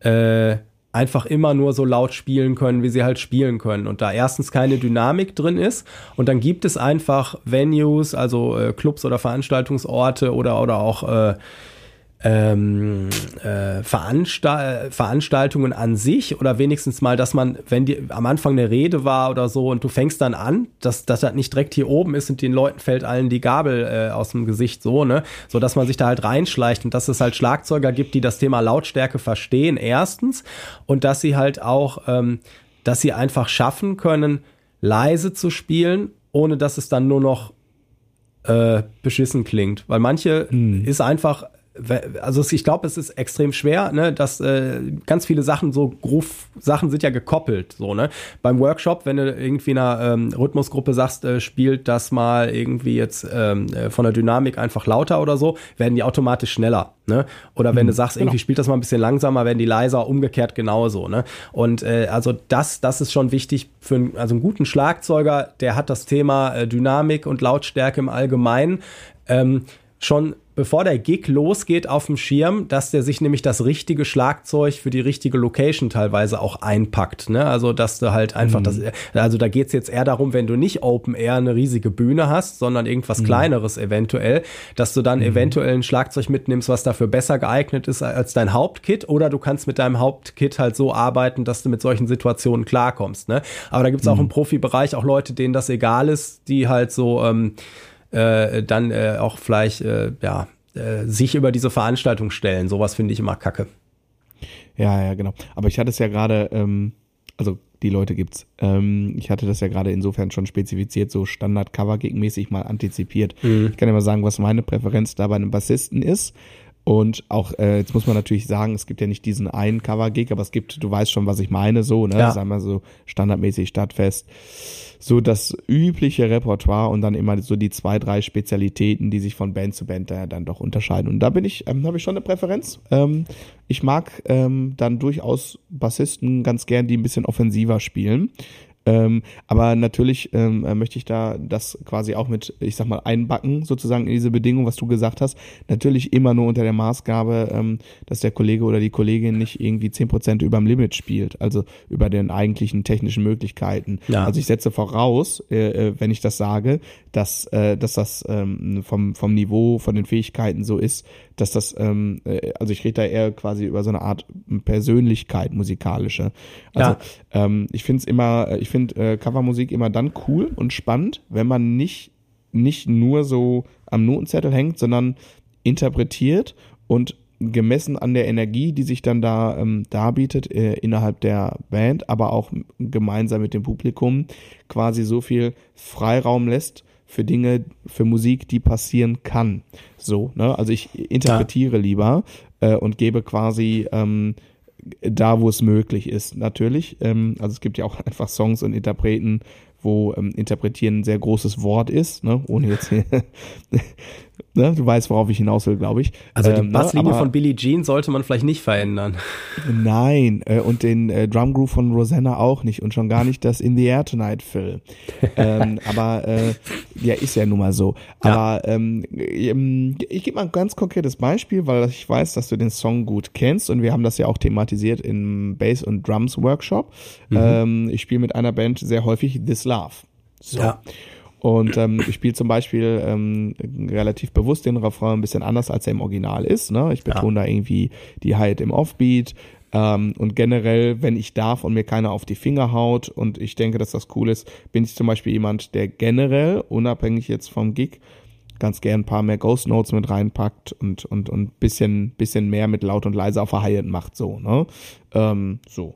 äh, einfach immer nur so laut spielen können, wie sie halt spielen können. Und da erstens keine Dynamik drin ist und dann gibt es einfach Venues, also äh, Clubs oder Veranstaltungsorte oder, oder auch äh, ähm, äh, Veranstalt Veranstaltungen an sich oder wenigstens mal, dass man, wenn die am Anfang eine Rede war oder so und du fängst dann an, dass, dass das nicht direkt hier oben ist und den Leuten fällt allen die Gabel äh, aus dem Gesicht so, ne? So dass man sich da halt reinschleicht und dass es halt Schlagzeuger gibt, die das Thema Lautstärke verstehen, erstens, und dass sie halt auch, ähm, dass sie einfach schaffen können, leise zu spielen, ohne dass es dann nur noch äh, beschissen klingt. Weil manche hm. ist einfach also ich glaube, es ist extrem schwer, ne, dass äh, ganz viele Sachen, so Groove-Sachen sind ja gekoppelt, so, ne. Beim Workshop, wenn du irgendwie einer ähm, Rhythmusgruppe sagst, äh, spielt das mal irgendwie jetzt ähm, äh, von der Dynamik einfach lauter oder so, werden die automatisch schneller, ne. Oder wenn mhm, du sagst, genau. irgendwie spielt das mal ein bisschen langsamer, werden die leiser, umgekehrt genauso, ne. Und äh, also das, das ist schon wichtig für einen, also einen guten Schlagzeuger, der hat das Thema äh, Dynamik und Lautstärke im Allgemeinen ähm, schon bevor der Gig losgeht auf dem Schirm, dass der sich nämlich das richtige Schlagzeug für die richtige Location teilweise auch einpackt. Ne? Also, dass du halt einfach mhm. das, also da geht's jetzt eher darum, wenn du nicht Open Air eine riesige Bühne hast, sondern irgendwas mhm. kleineres eventuell, dass du dann mhm. eventuell ein Schlagzeug mitnimmst, was dafür besser geeignet ist als dein Hauptkit, oder du kannst mit deinem Hauptkit halt so arbeiten, dass du mit solchen Situationen klarkommst. Ne? Aber da gibt's auch mhm. im Profibereich auch Leute, denen das egal ist, die halt so ähm, äh, dann äh, auch vielleicht äh, ja, äh, sich über diese Veranstaltung stellen. Sowas finde ich immer kacke. Ja, ja, genau. Aber ich hatte es ja gerade, ähm, also die Leute gibt's. Ähm, ich hatte das ja gerade insofern schon spezifiziert, so Standard-Cover-Gig-mäßig mal antizipiert. Mhm. Ich kann ja mal sagen, was meine Präferenz da bei einem Bassisten ist. Und auch, äh, jetzt muss man natürlich sagen, es gibt ja nicht diesen einen Cover-Gig, aber es gibt, du weißt schon, was ich meine, so, ne? Ja. Sagen wir so standardmäßig Stadtfest so das übliche Repertoire und dann immer so die zwei, drei Spezialitäten, die sich von Band zu Band da, dann doch unterscheiden. Und da bin ich, ähm, habe ich schon eine Präferenz. Ähm, ich mag ähm, dann durchaus Bassisten ganz gern, die ein bisschen offensiver spielen. Ähm, aber natürlich ähm, äh, möchte ich da das quasi auch mit, ich sag mal, einbacken, sozusagen in diese Bedingung, was du gesagt hast. Natürlich immer nur unter der Maßgabe, ähm, dass der Kollege oder die Kollegin nicht irgendwie zehn Prozent überm Limit spielt, also über den eigentlichen technischen Möglichkeiten. Ja. Also ich setze voraus, äh, äh, wenn ich das sage, dass, äh, dass das ähm, vom, vom Niveau, von den Fähigkeiten so ist, dass das, ähm, äh, also ich rede da eher quasi über so eine Art Persönlichkeit musikalische. Also ja. ähm, ich finde es immer, äh, ich finde äh, Covermusik immer dann cool und spannend, wenn man nicht, nicht nur so am Notenzettel hängt, sondern interpretiert und gemessen an der Energie, die sich dann da ähm, darbietet äh, innerhalb der Band, aber auch gemeinsam mit dem Publikum quasi so viel Freiraum lässt, für Dinge, für Musik, die passieren kann. So, ne? Also ich interpretiere ja. lieber äh, und gebe quasi ähm, da, wo es möglich ist, natürlich. Ähm, also es gibt ja auch einfach Songs und Interpreten, wo ähm, Interpretieren ein sehr großes Wort ist, ne? ohne jetzt Ne? Du weißt, worauf ich hinaus will, glaube ich. Also die ähm, ne, Basslinie von Billie Jean sollte man vielleicht nicht verändern. Nein, äh, und den äh, Drum Groove von Rosanna auch nicht und schon gar nicht das In the Air Tonight Phil. ähm, aber äh, ja, ist ja nun mal so. Aber ja. ähm, ähm, ich gebe mal ein ganz konkretes Beispiel, weil ich weiß, dass du den Song gut kennst und wir haben das ja auch thematisiert im Bass und Drums Workshop. Mhm. Ähm, ich spiele mit einer Band sehr häufig This Love. So. Ja. Und ähm, ich spiele zum Beispiel ähm, relativ bewusst den Refrain ein bisschen anders, als er im Original ist. Ne? Ich betone ja. da irgendwie die Hi-Hat im Offbeat. Ähm, und generell, wenn ich darf und mir keiner auf die Finger haut und ich denke, dass das cool ist, bin ich zum Beispiel jemand, der generell, unabhängig jetzt vom Gig, ganz gern ein paar mehr Ghost Notes mit reinpackt und und und bisschen bisschen mehr mit laut und leise auf der Hi-Hat macht so ne ähm, so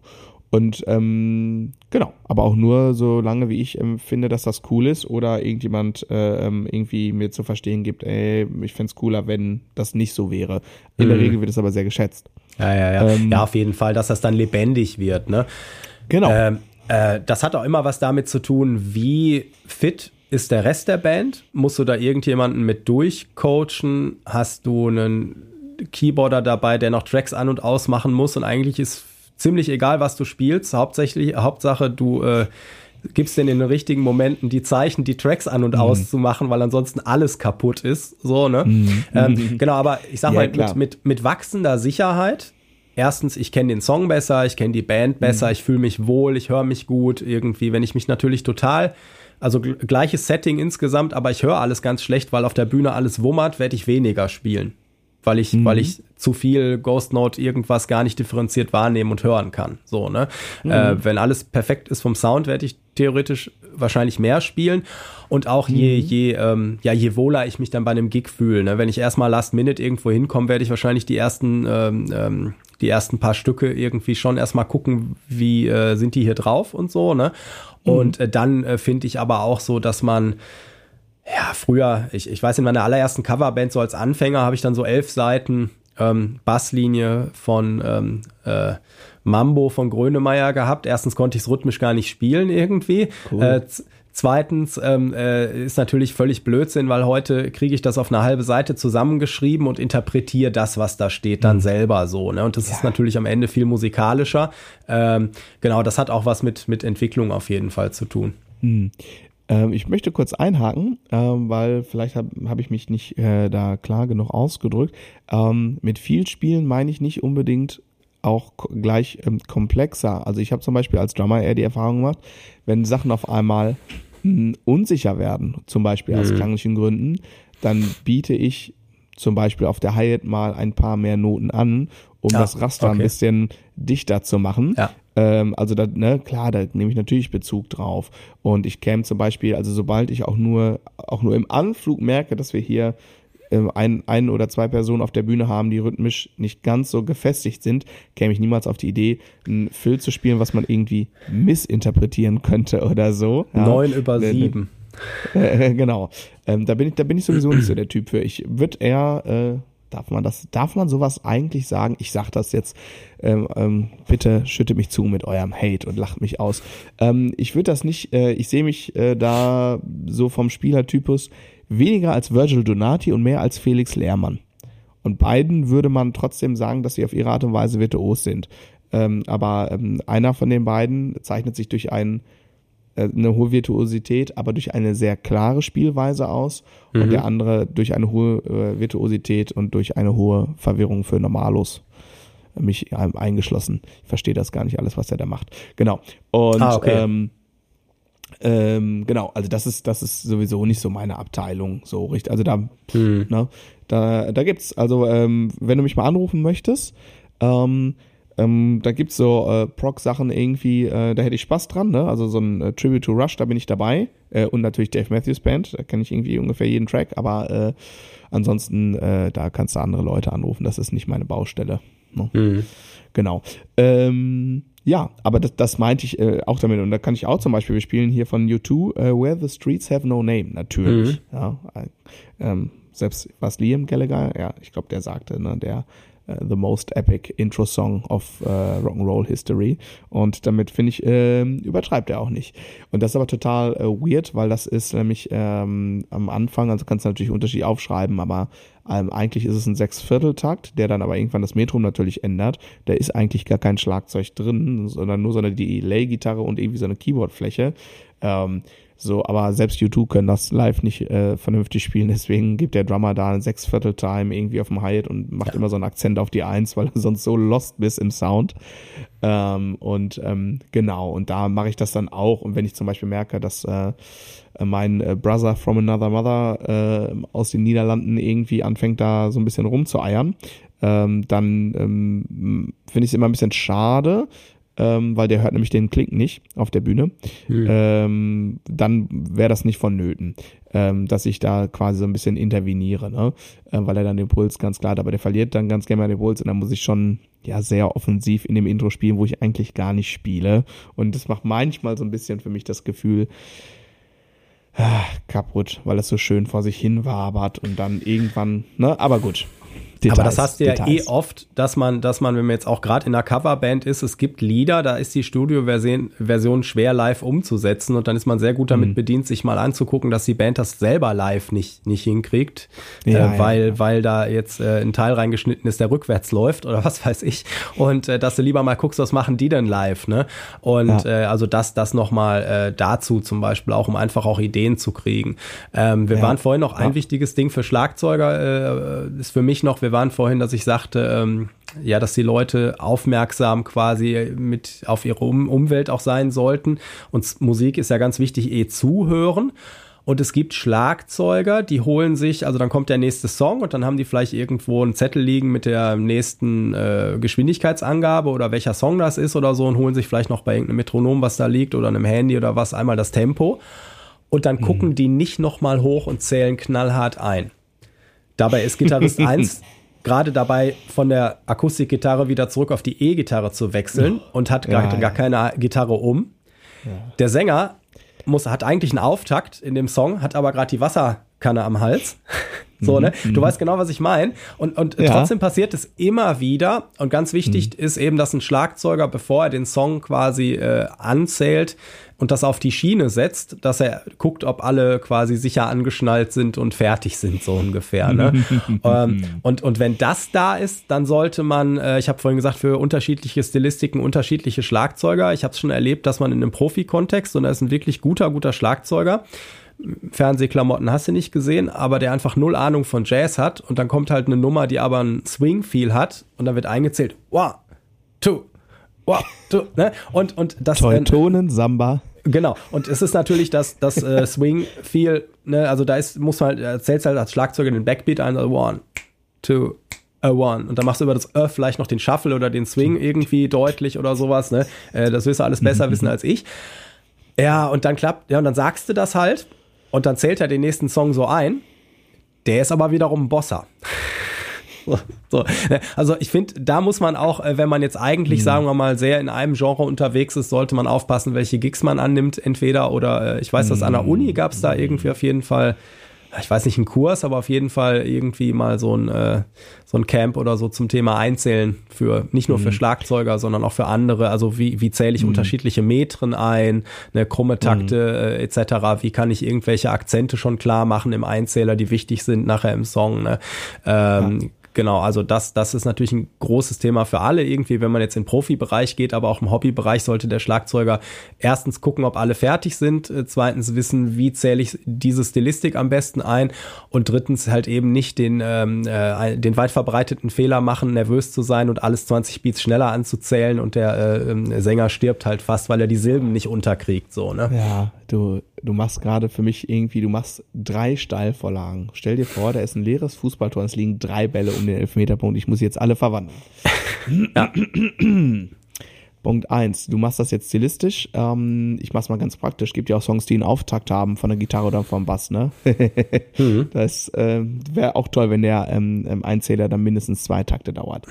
und ähm, genau, aber auch nur so lange, wie ich ähm, finde, dass das cool ist oder irgendjemand äh, ähm, irgendwie mir zu verstehen gibt, ey, ich fände es cooler, wenn das nicht so wäre. In mhm. der Regel wird es aber sehr geschätzt. Ja, ja, ja. Ähm, ja, auf jeden Fall, dass das dann lebendig wird, ne? Genau. Ähm, äh, das hat auch immer was damit zu tun, wie fit ist der Rest der Band? Musst du da irgendjemanden mit durchcoachen? Hast du einen Keyboarder dabei, der noch Tracks an- und ausmachen muss und eigentlich ist ziemlich egal, was du spielst. Hauptsächlich, Hauptsache, du äh, gibst denn in den richtigen Momenten die Zeichen, die Tracks an und mhm. aus zu machen, weil ansonsten alles kaputt ist. So, ne? Mhm. Ähm, mhm. genau, aber ich sag ja, mal, mit, mit, mit wachsender Sicherheit. Erstens, ich kenne den Song besser, ich kenne die Band besser, mhm. ich fühle mich wohl, ich höre mich gut irgendwie. Wenn ich mich natürlich total also gleiches Setting insgesamt, aber ich höre alles ganz schlecht, weil auf der Bühne alles wummert, werde ich weniger spielen weil ich, mhm. weil ich zu viel Ghost Note irgendwas gar nicht differenziert wahrnehmen und hören kann. So, ne? Mhm. Äh, wenn alles perfekt ist vom Sound, werde ich theoretisch wahrscheinlich mehr spielen. Und auch je, mhm. je, ähm, ja, je wohler ich mich dann bei einem Gig fühle. Ne? Wenn ich erstmal Last Minute irgendwo hinkomme, werde ich wahrscheinlich die ersten, ähm, ähm, die ersten paar Stücke irgendwie schon erstmal gucken, wie äh, sind die hier drauf und so, ne? Und mhm. äh, dann äh, finde ich aber auch so, dass man Ja, früher, ich, ich weiß, in meiner allerersten Coverband, so als Anfänger, habe ich dann so elf Seiten ähm, Basslinie von ähm, äh, Mambo von Grönemeyer gehabt. Erstens konnte ich es rhythmisch gar nicht spielen irgendwie. Cool. Äh, Zweitens ähm, äh, ist natürlich völlig Blödsinn, weil heute kriege ich das auf eine halbe Seite zusammengeschrieben und interpretiere das, was da steht, dann mhm. selber so. Ne? Und das ja. ist natürlich am Ende viel musikalischer. Ähm, genau, das hat auch was mit, mit Entwicklung auf jeden Fall zu tun. Mhm. Ähm, ich möchte kurz einhaken, ähm, weil vielleicht habe hab ich mich nicht äh, da klar genug ausgedrückt. Ähm, mit viel Spielen meine ich nicht unbedingt auch gleich ähm, komplexer. Also ich habe zum Beispiel als Drummer eher die Erfahrung gemacht, wenn Sachen auf einmal mh, hm, unsicher werden, zum Beispiel aus mhm. klanglichen Gründen, dann biete ich zum Beispiel auf der Hi-Hat mal ein paar mehr Noten an, um ja, das Raster okay. ein bisschen dichter zu machen. Ja. Ähm, also da, ne, klar, da nehme ich natürlich Bezug drauf. Und ich käme zum Beispiel, also sobald ich auch nur, auch nur im Anflug merke, dass wir hier äh, ein, ein oder zwei Personen auf der Bühne haben, die rhythmisch nicht ganz so gefestigt sind, käme ich niemals auf die Idee, ein Fill zu spielen, was man irgendwie missinterpretieren könnte oder so. Ja. Neun über sieben. Äh, genau. Ähm, da bin ich, da bin ich sowieso nicht so der Typ für. Ich würde eher, äh, darf man das, darf man sowas eigentlich sagen? Ich sag das jetzt. Ähm, ähm, bitte schüttet mich zu mit eurem Hate und lacht mich aus. Ähm, ich würde das nicht, äh, ich sehe mich äh, da so vom Spielertypus weniger als Virgil Donati und mehr als Felix Lehrmann. Und beiden würde man trotzdem sagen, dass sie auf ihre Art und Weise virtuos sind. Ähm, aber ähm, einer von den beiden zeichnet sich durch ein, äh, eine hohe Virtuosität, aber durch eine sehr klare Spielweise aus. Mhm. Und der andere durch eine hohe äh, Virtuosität und durch eine hohe Verwirrung für Normalos mich eingeschlossen. Ich verstehe das gar nicht alles, was er da macht. Genau. Und ah, okay. ähm, ähm, genau, also das ist, das ist sowieso nicht so meine Abteilung, so richtig. Also da, hm. ne, da, da gibt's, also ähm, wenn du mich mal anrufen möchtest, ähm, ähm, da gibt's so äh, Proc-Sachen irgendwie, äh, da hätte ich Spaß dran, ne? Also so ein äh, Tribute to Rush, da bin ich dabei. Äh, und natürlich Dave Matthews Band, da kenne ich irgendwie ungefähr jeden Track, aber äh, ansonsten, äh, da kannst du andere Leute anrufen, das ist nicht meine Baustelle. Ne? Mhm. Genau. Ähm, ja, aber das, das meinte ich äh, auch damit. Und da kann ich auch zum Beispiel, wir spielen hier von U2, äh, Where the Streets Have No Name, natürlich. Mhm. Ja, äh, ähm, selbst was Liam Gallagher, ja, ich glaube, der sagte, ne, der the most epic intro song of uh, Rock'n'Roll History. Und damit finde ich, äh, übertreibt er auch nicht. Und das ist aber total äh, weird, weil das ist nämlich ähm, am Anfang, also kannst du natürlich unterschiedlich aufschreiben, aber ähm, eigentlich ist es ein Sechsvierteltakt, der dann aber irgendwann das Metrum natürlich ändert. Da ist eigentlich gar kein Schlagzeug drin, sondern nur so eine Delay-Gitarre und irgendwie so eine Keyboardfläche. Ähm, so, aber selbst U2 können das live nicht äh, vernünftig spielen, deswegen gibt der Drummer da ein Sechsviertel-Time irgendwie auf dem Hi-Hat und macht ja. immer so einen Akzent auf die Eins, weil du sonst so lost bist im Sound. Ähm, und ähm, genau, und da mache ich das dann auch. Und wenn ich zum Beispiel merke, dass äh, mein äh, Brother from Another Mother äh, aus den Niederlanden irgendwie anfängt, da so ein bisschen rumzueiern, ähm, dann ähm, finde ich es immer ein bisschen schade, ähm, weil der hört nämlich den Klick nicht auf der Bühne, mhm. ähm, dann wäre das nicht vonnöten, ähm, dass ich da quasi so ein bisschen interveniere, ne? Äh, weil er dann den Puls ganz klar hat, aber der verliert dann ganz gerne mal den Puls und dann muss ich schon ja sehr offensiv in dem Intro spielen, wo ich eigentlich gar nicht spiele und das macht manchmal so ein bisschen für mich das Gefühl, ah, kaputt, weil es so schön vor sich hin wabert und dann irgendwann, ne, aber gut. Details, Aber das hast du ja Details. eh oft, dass man, dass man, wenn man jetzt auch gerade in einer Coverband ist, es gibt Lieder, da ist die Studioversion Version schwer live umzusetzen und dann ist man sehr gut damit mhm. bedient, sich mal anzugucken, dass die Band das selber live nicht, nicht hinkriegt, ja, äh, weil, ja. weil da jetzt äh, ein Teil reingeschnitten ist, der rückwärts läuft oder was weiß ich und äh, dass du lieber mal guckst, was machen die denn live, ne? Und äh, also das, das nochmal äh, dazu zum Beispiel auch, um einfach auch Ideen zu kriegen. Ähm, wir waren vorhin noch ein wichtiges Ding für Schlagzeuger, äh, ist für mich noch, wir waren vorhin, dass ich sagte, ähm, ja, dass die Leute aufmerksam quasi mit auf ihre um Umwelt auch sein sollten. Und Musik ist ja ganz wichtig, eh zuhören. Und es gibt Schlagzeuger, die holen sich, also dann kommt der nächste Song und dann haben die vielleicht irgendwo einen Zettel liegen mit der nächsten äh, Geschwindigkeitsangabe oder welcher Song das ist oder so und holen sich vielleicht noch bei irgendeinem Metronom, was da liegt oder einem Handy oder was, einmal das Tempo. Und dann mhm. gucken die nicht nochmal hoch und zählen knallhart ein. Dabei ist Gitarrist 1 gerade dabei, von der Akustikgitarre wieder zurück auf die E-Gitarre zu wechseln und hat gar, ja, gar keine Gitarre um. Ja. Der Sänger muss, hat eigentlich einen Auftakt in dem Song, hat aber gerade die Wasserkanne am Hals. So, ne? Du weißt genau, was ich meine. Und, und ja. trotzdem passiert es immer wieder. Und ganz wichtig mhm. ist eben, dass ein Schlagzeuger, bevor er den Song quasi äh, anzählt, und das auf die Schiene setzt, dass er guckt, ob alle quasi sicher angeschnallt sind und fertig sind, so ungefähr. Ne? ähm, und, und wenn das da ist, dann sollte man, äh, ich habe vorhin gesagt, für unterschiedliche Stilistiken unterschiedliche Schlagzeuger. Ich habe es schon erlebt, dass man in einem Profi-Kontext, und da ist ein wirklich guter, guter Schlagzeuger, Fernsehklamotten hast du nicht gesehen, aber der einfach null Ahnung von Jazz hat und dann kommt halt eine Nummer, die aber ein Swing-Feel hat und dann wird eingezählt, one, two, wow, du, ne? Und, und das. Teutonen, Samba. Genau. Und es ist natürlich das, das äh, Swing viel, ne, also da ist, muss man halt, erzählst halt als Schlagzeuger den Backbeat ein, also one, two, a one. Und dann machst du über das Ö vielleicht noch den Shuffle oder den Swing irgendwie deutlich oder sowas, ne? Äh, das wirst du alles besser wissen als ich. Ja, und dann klappt, ja, und dann sagst du das halt und dann zählt er den nächsten Song so ein. Der ist aber wiederum ein Bosser. So, also ich finde, da muss man auch, äh, wenn man jetzt eigentlich, mhm. sagen wir mal, sehr in einem Genre unterwegs ist, sollte man aufpassen, welche Gigs man annimmt, entweder oder äh, ich weiß, dass an der Uni gab es da irgendwie auf jeden Fall ich weiß nicht, einen Kurs, aber auf jeden Fall irgendwie mal so ein, äh, so ein Camp oder so zum Thema Einzählen für, nicht nur für mhm. Schlagzeuger, sondern auch für andere. Also wie, wie zähle ich mhm. unterschiedliche Metren ein, ne, krumme Takte mhm. äh, etc. Wie kann ich irgendwelche Akzente schon klar machen im Einzähler, die wichtig sind nachher im Song. Ne? Ähm, ja. Genau, also das, das ist natürlich ein großes Thema für alle irgendwie, wenn man jetzt in den Profibereich geht, aber auch im Hobbybereich sollte der Schlagzeuger erstens gucken, ob alle fertig sind, äh, zweitens wissen, wie zähle ich diese Stilistik am besten ein und drittens halt eben nicht den, ähm, äh, den weit verbreiteten Fehler machen, nervös zu sein und alles 20 Beats schneller anzuzählen und der äh, ähm, Sänger stirbt halt fast, weil er die Silben nicht unterkriegt, so, ne? Ja, du, du machst gerade für mich irgendwie, du machst drei Steilvorlagen. Stell dir vor, da ist ein leeres Fußballtor und es liegen drei Bälle um den Elfmeterpunkt. Ich muss jetzt alle verwandeln. ja. Punkt eins, du machst das jetzt stilistisch. Ähm, ich mach's mal ganz praktisch. Gibt ja auch Songs, die einen Auftakt haben von der Gitarre oder vom Bass, ne? mhm. Das äh, wäre auch toll, wenn der ähm, Einzähler dann mindestens zwei Takte dauert.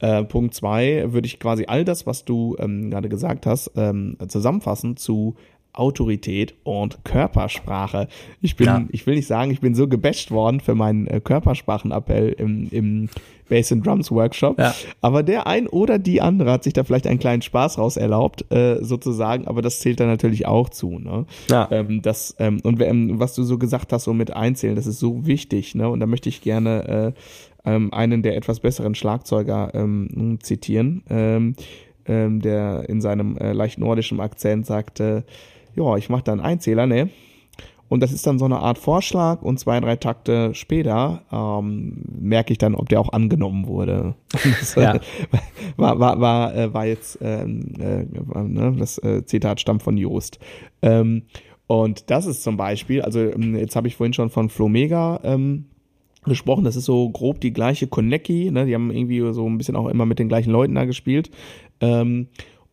Äh, Punkt zwei würde ich quasi all das, was du ähm, gerade gesagt hast, ähm, zusammenfassen zu Autorität und Körpersprache. Ich bin, ja. ich will nicht sagen, ich bin so gebasht worden für meinen äh, Körpersprachenappell im, im Bass and Drums Workshop. Ja. Aber der ein oder die andere hat sich da vielleicht einen kleinen Spaß raus erlaubt, äh, sozusagen. Aber das zählt da natürlich auch zu. Ne? Ja. Ähm, das, ähm, und ähm, was du so gesagt hast, so mit Einzählen, das ist so wichtig. Ne? Und da möchte ich gerne äh, ähm, einen der etwas besseren Schlagzeuger ähm, zitieren, ähm, ähm, der in seinem äh, leicht nordischen Akzent sagte, ja, ich mache dann Einzähler, ne? Und das ist dann so eine Art Vorschlag und zwei, drei Takte später ähm, merke ich dann, ob der auch angenommen wurde. Das, ja. war, war, war, äh, war jetzt, ähm, äh, ne, das äh, Zitat stammt von Joost. Ähm, und das ist zum Beispiel, also ähm, jetzt habe ich vorhin schon von Flomega ähm, gesprochen, das ist so grob die gleiche Konecki, ne? die haben irgendwie so ein bisschen auch immer mit den gleichen Leuten da gespielt. Ähm,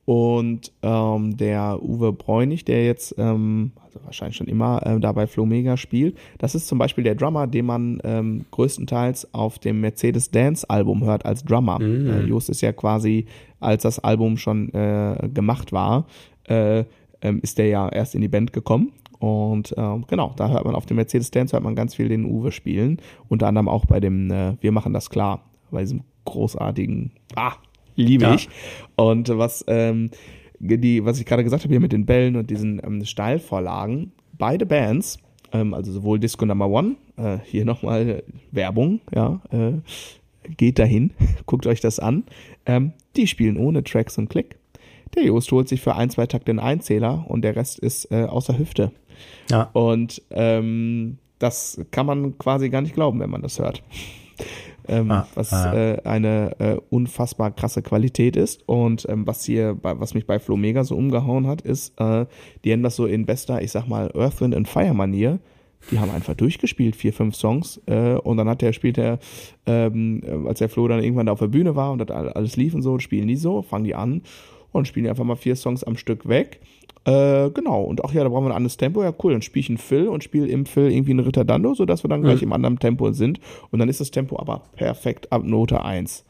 und ähm, der Uwe Bräunig, der jetzt, ähm, also wahrscheinlich schon immer äh, da bei Flomega spielt, das ist zum Beispiel der Drummer, den man ähm, größtenteils auf dem Mercedes Dance Album hört als Drummer. Mhm. Äh, Just ist ja quasi, als das Album schon äh, gemacht war, äh, ähm, ist der ja erst in die Band gekommen. Und ähm, genau, da hört man auf dem Mercedes Dance hört man ganz viel den Uwe spielen. Unter anderem auch bei dem äh, Wir machen das klar, bei diesem großartigen, ah, liebe ja. ich. Und was, ähm, die, was ich gerade gesagt habe hier mit den Bällen und diesen ähm, Steilvorlagen, beide Bands, ähm, also sowohl Disco Number One, äh, hier nochmal Werbung, ja, äh, geht dahin, guckt euch das an, ähm, die spielen ohne Tracks und Klick. Der Jost holt sich für ein, zwei Takte einen Einzähler und der Rest ist äh, außer Hüfte. Ja. Und ähm, das kann man quasi gar nicht glauben, wenn man das hört ähm, ah, was ah, Äh, eine äh, unfassbar krasse Qualität ist. Und ähm, was hier, bei, was mich bei Flo Mega so umgehauen hat, ist, äh, die haben das so in bester, ich sag mal, Earth, Wind and Fire Manier. Die haben einfach durchgespielt, vier, fünf Songs. Äh, und dann hat der, spielt er, ähm, als der Flo dann irgendwann da auf der Bühne war und das alles lief und so, spielen die so, fangen die an und spielen einfach mal vier Songs am Stück weg. Äh, genau, und ach ja, da brauchen wir ein anderes Tempo. Ja, cool, dann spiele ich einen Fill und spiele im Fill irgendwie einen Ritterdando, sodass wir dann gleich mhm. im anderen Tempo sind. Und dann ist das Tempo aber perfekt ab Note 1.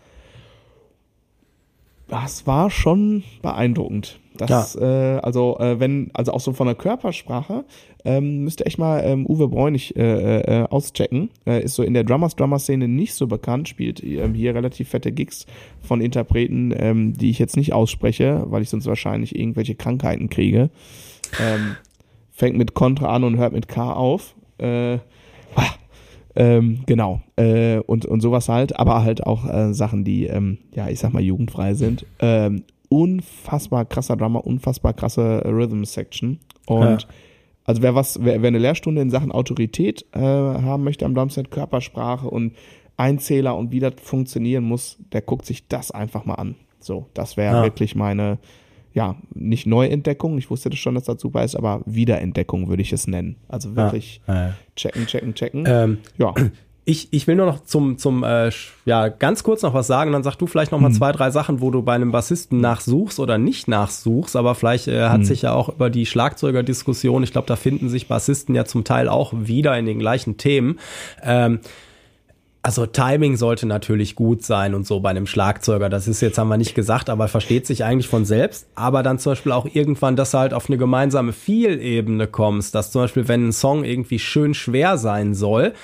das war schon beeindruckend. Das, ja. äh, also äh, wenn, also auch so von der Körpersprache, ähm, müsste echt mal ähm, Uwe Bräunig äh, äh, auschecken. Äh, ist so in der Drummers-Drummer-Szene nicht so bekannt, spielt ähm, hier relativ fette Gigs von Interpreten, ähm, die ich jetzt nicht ausspreche, weil ich sonst wahrscheinlich irgendwelche Krankheiten kriege. Ähm, fängt mit Contra an und hört mit K auf. Äh, ähm, genau. Äh, und, und sowas halt, aber halt auch äh, Sachen, die, ähm, ja, ich sag mal, jugendfrei sind. Ähm, unfassbar krasser Drummer, unfassbar krasse Rhythm Section. Und ja. also wer was, wer, wer eine Lehrstunde in Sachen Autorität äh, haben möchte am Drumset, Körpersprache und Einzähler und wie das funktionieren muss, der guckt sich das einfach mal an. So, das wäre ja. wirklich meine, ja, nicht Neuentdeckung, ich wusste das schon, dass das super ist, aber Wiederentdeckung würde ich es nennen. Also wirklich ja. checken, checken, checken. Ähm, ja. Ich, ich will nur noch zum, zum äh, ja, ganz kurz noch was sagen, dann sag du vielleicht noch mal hm. zwei, drei Sachen, wo du bei einem Bassisten nachsuchst oder nicht nachsuchst, aber vielleicht äh, hat hm. sich ja auch über die Schlagzeugerdiskussion, ich glaube, da finden sich Bassisten ja zum Teil auch wieder in den gleichen Themen. Ähm, also Timing sollte natürlich gut sein und so bei einem Schlagzeuger. Das ist jetzt haben wir nicht gesagt, aber versteht sich eigentlich von selbst. Aber dann zum Beispiel auch irgendwann, dass du halt auf eine gemeinsame Vielebene kommst, dass zum Beispiel, wenn ein Song irgendwie schön schwer sein soll,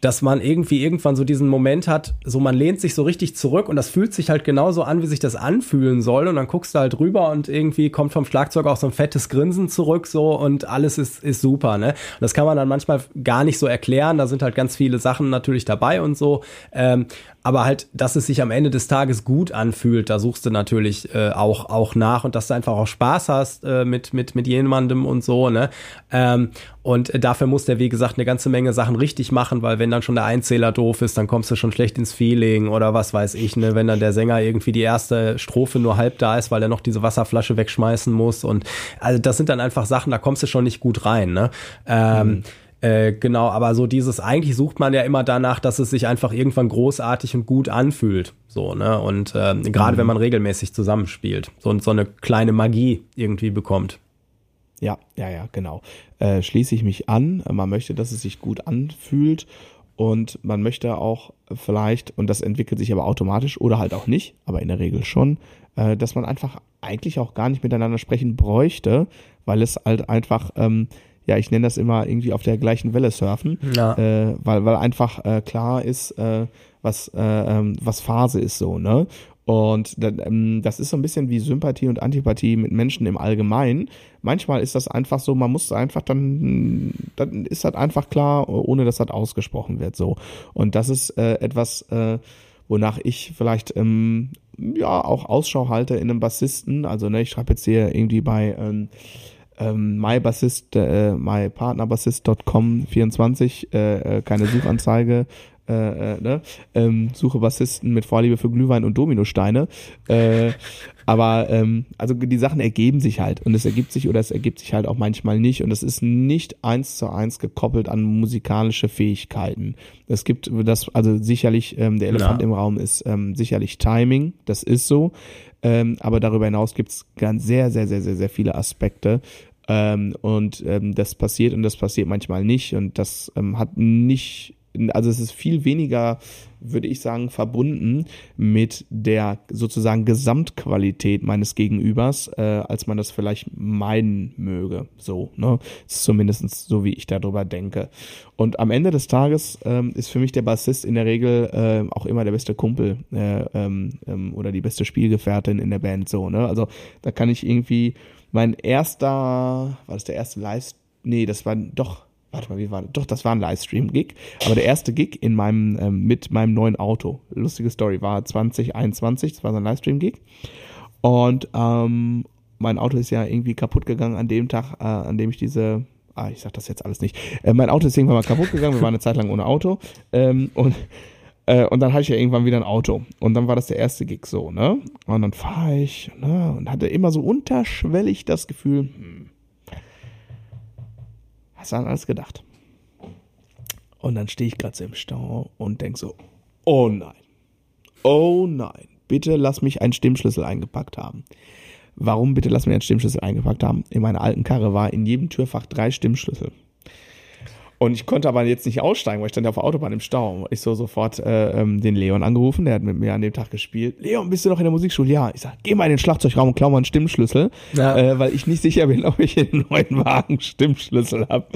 dass man irgendwie irgendwann so diesen Moment hat, so man lehnt sich so richtig zurück und das fühlt sich halt genauso an, wie sich das anfühlen soll. Und dann guckst du halt rüber und irgendwie kommt vom Schlagzeug auch so ein fettes Grinsen zurück so und alles ist, ist super, ne? Und das kann man dann manchmal gar nicht so erklären, da sind halt ganz viele Sachen natürlich dabei und so, ähm, aber halt, dass es sich am Ende des Tages gut anfühlt, da suchst du natürlich äh, auch, auch nach und dass du einfach auch Spaß hast äh, mit, mit, mit jemandem und so, ne? Ähm, und dafür muss der, wie gesagt, eine ganze Menge Sachen richtig machen, weil wenn dann schon der Einzähler doof ist, dann kommst du schon schlecht ins Feeling oder was weiß ich, ne? Wenn dann der Sänger irgendwie die erste Strophe nur halb da ist, weil er noch diese Wasserflasche wegschmeißen muss und also das sind dann einfach Sachen, da kommst du schon nicht gut rein, ne? Ähm, mhm äh, genau, aber so dieses, eigentlich sucht man ja immer danach, dass es sich einfach irgendwann großartig und gut anfühlt. So, ne? Und äh, gerade mhm. wenn man regelmäßig zusammenspielt so, so eine kleine Magie irgendwie bekommt. Ja, ja, ja, genau. Äh, schließe ich mich an. Man möchte, dass es sich gut anfühlt und man möchte auch vielleicht, und das entwickelt sich aber automatisch oder halt auch nicht, aber in der Regel schon, äh, dass man einfach eigentlich auch gar nicht miteinander sprechen bräuchte, weil es halt einfach ähm, ja, ich nenne das immer irgendwie auf der gleichen Welle surfen, ja. äh, weil, weil einfach äh, klar ist, äh, was, äh, ähm, was Phase ist so, ne? Und ähm, das ist so ein bisschen wie Sympathie und Antipathie mit Menschen im Allgemeinen. Manchmal ist das einfach so, man muss einfach dann, dann ist das einfach klar, ohne dass das ausgesprochen wird so. Und das ist äh, etwas, äh, wonach ich vielleicht ähm, ja auch Ausschau halte in einem Bassisten. Also ne, ich schreibe jetzt hier irgendwie bei ähm, ähm, mybassist, äh, mypartnerbassist.com 24, äh, äh, keine Suchanzeige, äh, äh, ne? ähm, suche Bassisten mit Vorliebe für Glühwein und Dominosteine. Äh, aber ähm, also die Sachen ergeben sich halt und es ergibt sich oder es ergibt sich halt auch manchmal nicht und es ist nicht eins zu eins gekoppelt an musikalische Fähigkeiten. Es gibt das, also sicherlich, ähm, der Elefant ja. im Raum ist ähm, sicherlich Timing, das ist so. Ähm, aber darüber hinaus gibt es ganz sehr, sehr, sehr, sehr, sehr viele Aspekte, ähm, und ähm, das passiert und das passiert manchmal nicht. Und das ähm, hat nicht, also es ist viel weniger, würde ich sagen, verbunden mit der sozusagen Gesamtqualität meines Gegenübers, äh, als man das vielleicht meinen möge. So, ne? Zumindest so, wie ich darüber denke. Und am Ende des Tages ähm, ist für mich der Bassist in der Regel äh, auch immer der beste Kumpel äh, ähm, ähm, oder die beste Spielgefährtin in der Band. So, ne? Also da kann ich irgendwie mein erster, war das der erste Live, nee, das war doch, warte mal, wie war das? Doch, das war ein Livestream-Gig, aber der erste Gig in meinem, ähm, mit meinem neuen Auto, lustige Story, war 2021, das war so ein Livestream-Gig und ähm, mein Auto ist ja irgendwie kaputt gegangen an dem Tag, äh, an dem ich diese ah, ich sag das jetzt alles nicht. Äh, mein Auto ist irgendwann mal kaputt gegangen, wir waren eine Zeit lang ohne Auto. Ähm, und äh, und dann hatte ich ja irgendwann wieder ein Auto. Und dann war das der erste Gig so, ne? Und dann fahre ich, ne? Und hatte immer so unterschwellig das Gefühl, hm, hast du an alles gedacht? Und dann stehe ich gerade so im Stau und denk so, oh nein, oh nein, bitte lass mich einen Stimmschlüssel eingepackt haben. Warum bitte lass mich einen Stimmschlüssel eingepackt haben? In meiner alten Karre war in jedem Türfach drei Stimmschlüssel. Und ich konnte aber jetzt nicht aussteigen, weil ich stand auf der Autobahn im Stau. Ich so sofort äh, ähm, den Leon angerufen, der hat mit mir an dem Tag gespielt. Leon, bist du noch in der Musikschule? Ja. Ich sag, geh mal in den Schlagzeugraum und klau mal einen Stimmschlüssel, ja. äh, weil ich nicht sicher bin, ob ich in den neuen Wagen Stimmschlüssel hab.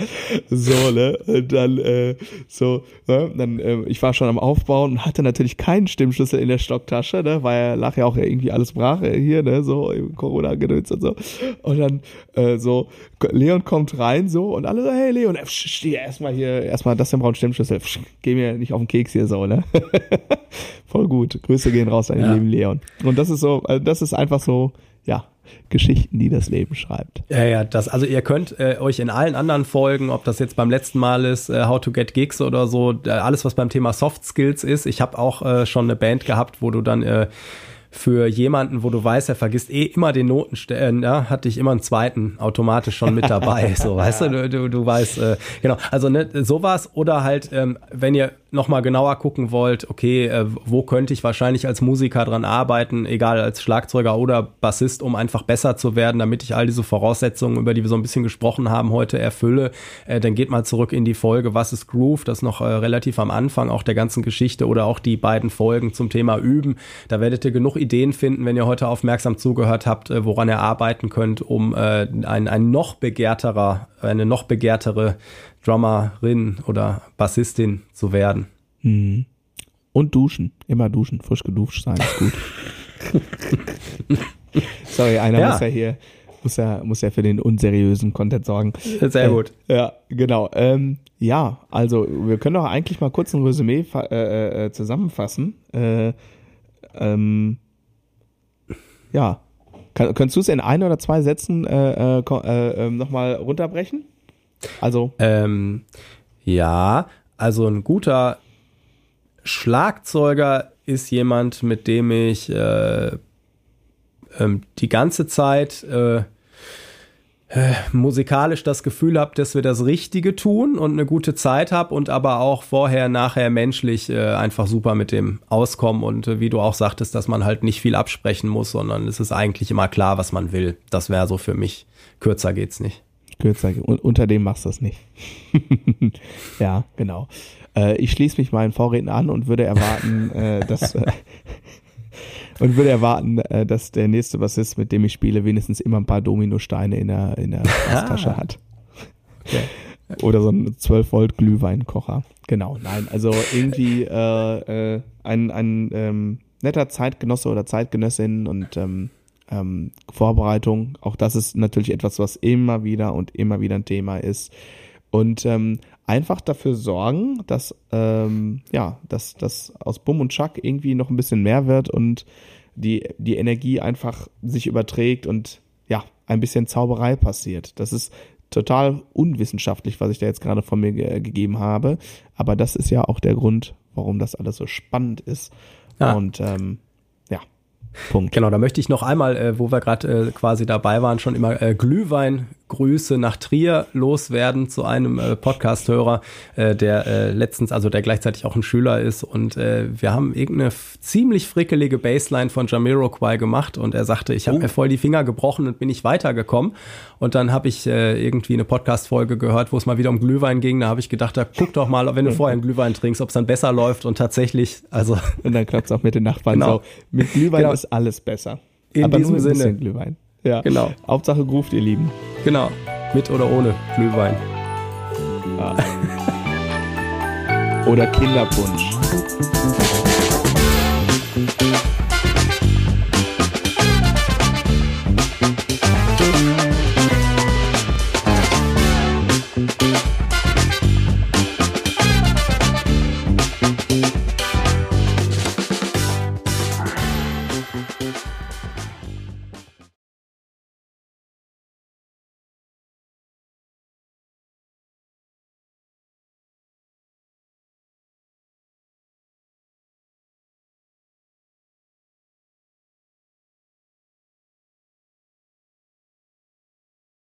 So, ne? Und dann äh, so, ne? dann äh, ich war schon am Aufbauen und hatte natürlich keinen Stimmschlüssel in der Stocktasche, ne? Weil er lag ja auch irgendwie alles brach äh, hier, ne? So Corona-Gedöns und so. Und dann äh, so, Leon kommt rein so und alle so, hey Leon, äh, steh erstmal hier, erstmal das im Braun Stimmschlüssel, geh mir nicht auf den Keks hier so, ne? Voll gut. Grüße gehen raus an den ja. lieben Leon. Und das ist so, also das ist einfach so, ja, Geschichten, die das Leben schreibt. Ja, ja, das, also ihr könnt äh, euch in allen anderen Folgen, ob das jetzt beim letzten Mal ist, äh, How to Get Gigs oder so, äh, alles, was beim Thema Soft Skills ist. Ich habe auch äh, schon eine Band gehabt, wo du dann äh, für jemanden, wo du weißt, er vergisst eh immer den Notenstellen, ja, hatte ich immer einen zweiten automatisch schon mit dabei. so, weißt du, du, du weißt, äh, genau. Also ne, sowas oder halt, ähm, wenn ihr nochmal genauer gucken wollt, okay, äh, wo könnte ich wahrscheinlich als Musiker dran arbeiten, egal als Schlagzeuger oder Bassist, um einfach besser zu werden, damit ich all diese Voraussetzungen, über die wir so ein bisschen gesprochen haben, heute erfülle, äh, dann geht mal zurück in die Folge, was ist Groove, das noch äh, relativ am Anfang auch der ganzen Geschichte oder auch die beiden Folgen zum Thema Üben. Da werdet ihr genug Ideen finden, wenn ihr heute aufmerksam zugehört habt, äh, woran ihr arbeiten könnt, um äh, ein, ein noch begehrterer, eine noch begehrtere Drummerin oder Bassistin zu werden. Mhm. Und duschen. Immer duschen. Frisch geduscht sein ist gut. Sorry, einer ja. muss ja hier, muss ja, muss ja für den unseriösen Content sorgen. Sehr gut. Äh, ja, genau. Ähm, ja, also wir können doch eigentlich mal kurz ein Resümee äh, äh, äh, zusammenfassen. Äh, ähm, ja. Kann, könntest du es in ein oder zwei Sätzen äh, äh, äh, ähm, nochmal runterbrechen? Also. Ähm, ja, also ein guter Schlagzeuger ist jemand, mit dem ich äh, ähm, die ganze Zeit äh, äh, musikalisch das Gefühl habe, dass wir das Richtige tun und eine gute Zeit habe und aber auch vorher, nachher menschlich äh, einfach super mit dem auskommen und äh, wie du auch sagtest, dass man halt nicht viel absprechen muss, sondern es ist eigentlich immer klar, was man will. Das wäre so für mich. Kürzer geht's nicht kürzer. Unter dem machst du es nicht. ja, genau. Äh, ich schließe mich meinen Vorrednern an und würde erwarten, äh, dass äh, und würde erwarten, äh, dass der nächste Bassist, mit dem ich spiele, wenigstens immer ein paar Dominosteine in der in der Tasche ah. hat. Okay. Oder so ein 12 Volt Glühweinkocher. Genau, nein, also irgendwie äh, äh, ein, ein ähm, netter Zeitgenosse oder Zeitgenössin und ähm, ähm, Vorbereitung. Auch das ist natürlich etwas, was immer wieder und immer wieder ein Thema ist. Und ähm, einfach dafür sorgen, dass ähm, ja, dass das aus Bumm und Chuck irgendwie noch ein bisschen mehr wird und die die Energie einfach sich überträgt und ja ein bisschen Zauberei passiert. Das ist total unwissenschaftlich, was ich da jetzt gerade von mir ge gegeben habe, aber das ist ja auch der Grund, warum das alles so spannend ist. Ja. Und ähm, Punkt. Genau, da möchte ich noch einmal, äh, wo wir gerade äh, quasi dabei waren, schon immer äh, Glühwein Grüße nach Trier loswerden zu einem äh, Podcast-Hörer, äh, der äh, letztens, also der gleichzeitig auch ein Schüler ist. Und äh, wir haben irgendeine ziemlich frickelige Bassline von Jamiroquai gemacht und er sagte, ich habe oh. mir voll die Finger gebrochen und bin nicht weitergekommen. Und dann habe ich äh, irgendwie eine Podcast-Folge gehört, wo es mal wieder um Glühwein ging. Da habe ich gedacht, da guck doch mal, wenn du vorher einen Glühwein trinkst, ob es dann besser läuft. Und tatsächlich, also. Und dann klappt es auch mit den Nachbarn genau. so. Mit Glühwein genau. Ist alles besser. In Aber diesem Sinne. Glühwein. Ja, genau. Hauptsache ruft, ihr Lieben. Genau. Mit oder ohne Glühwein. Ja. oder Kinderpunsch.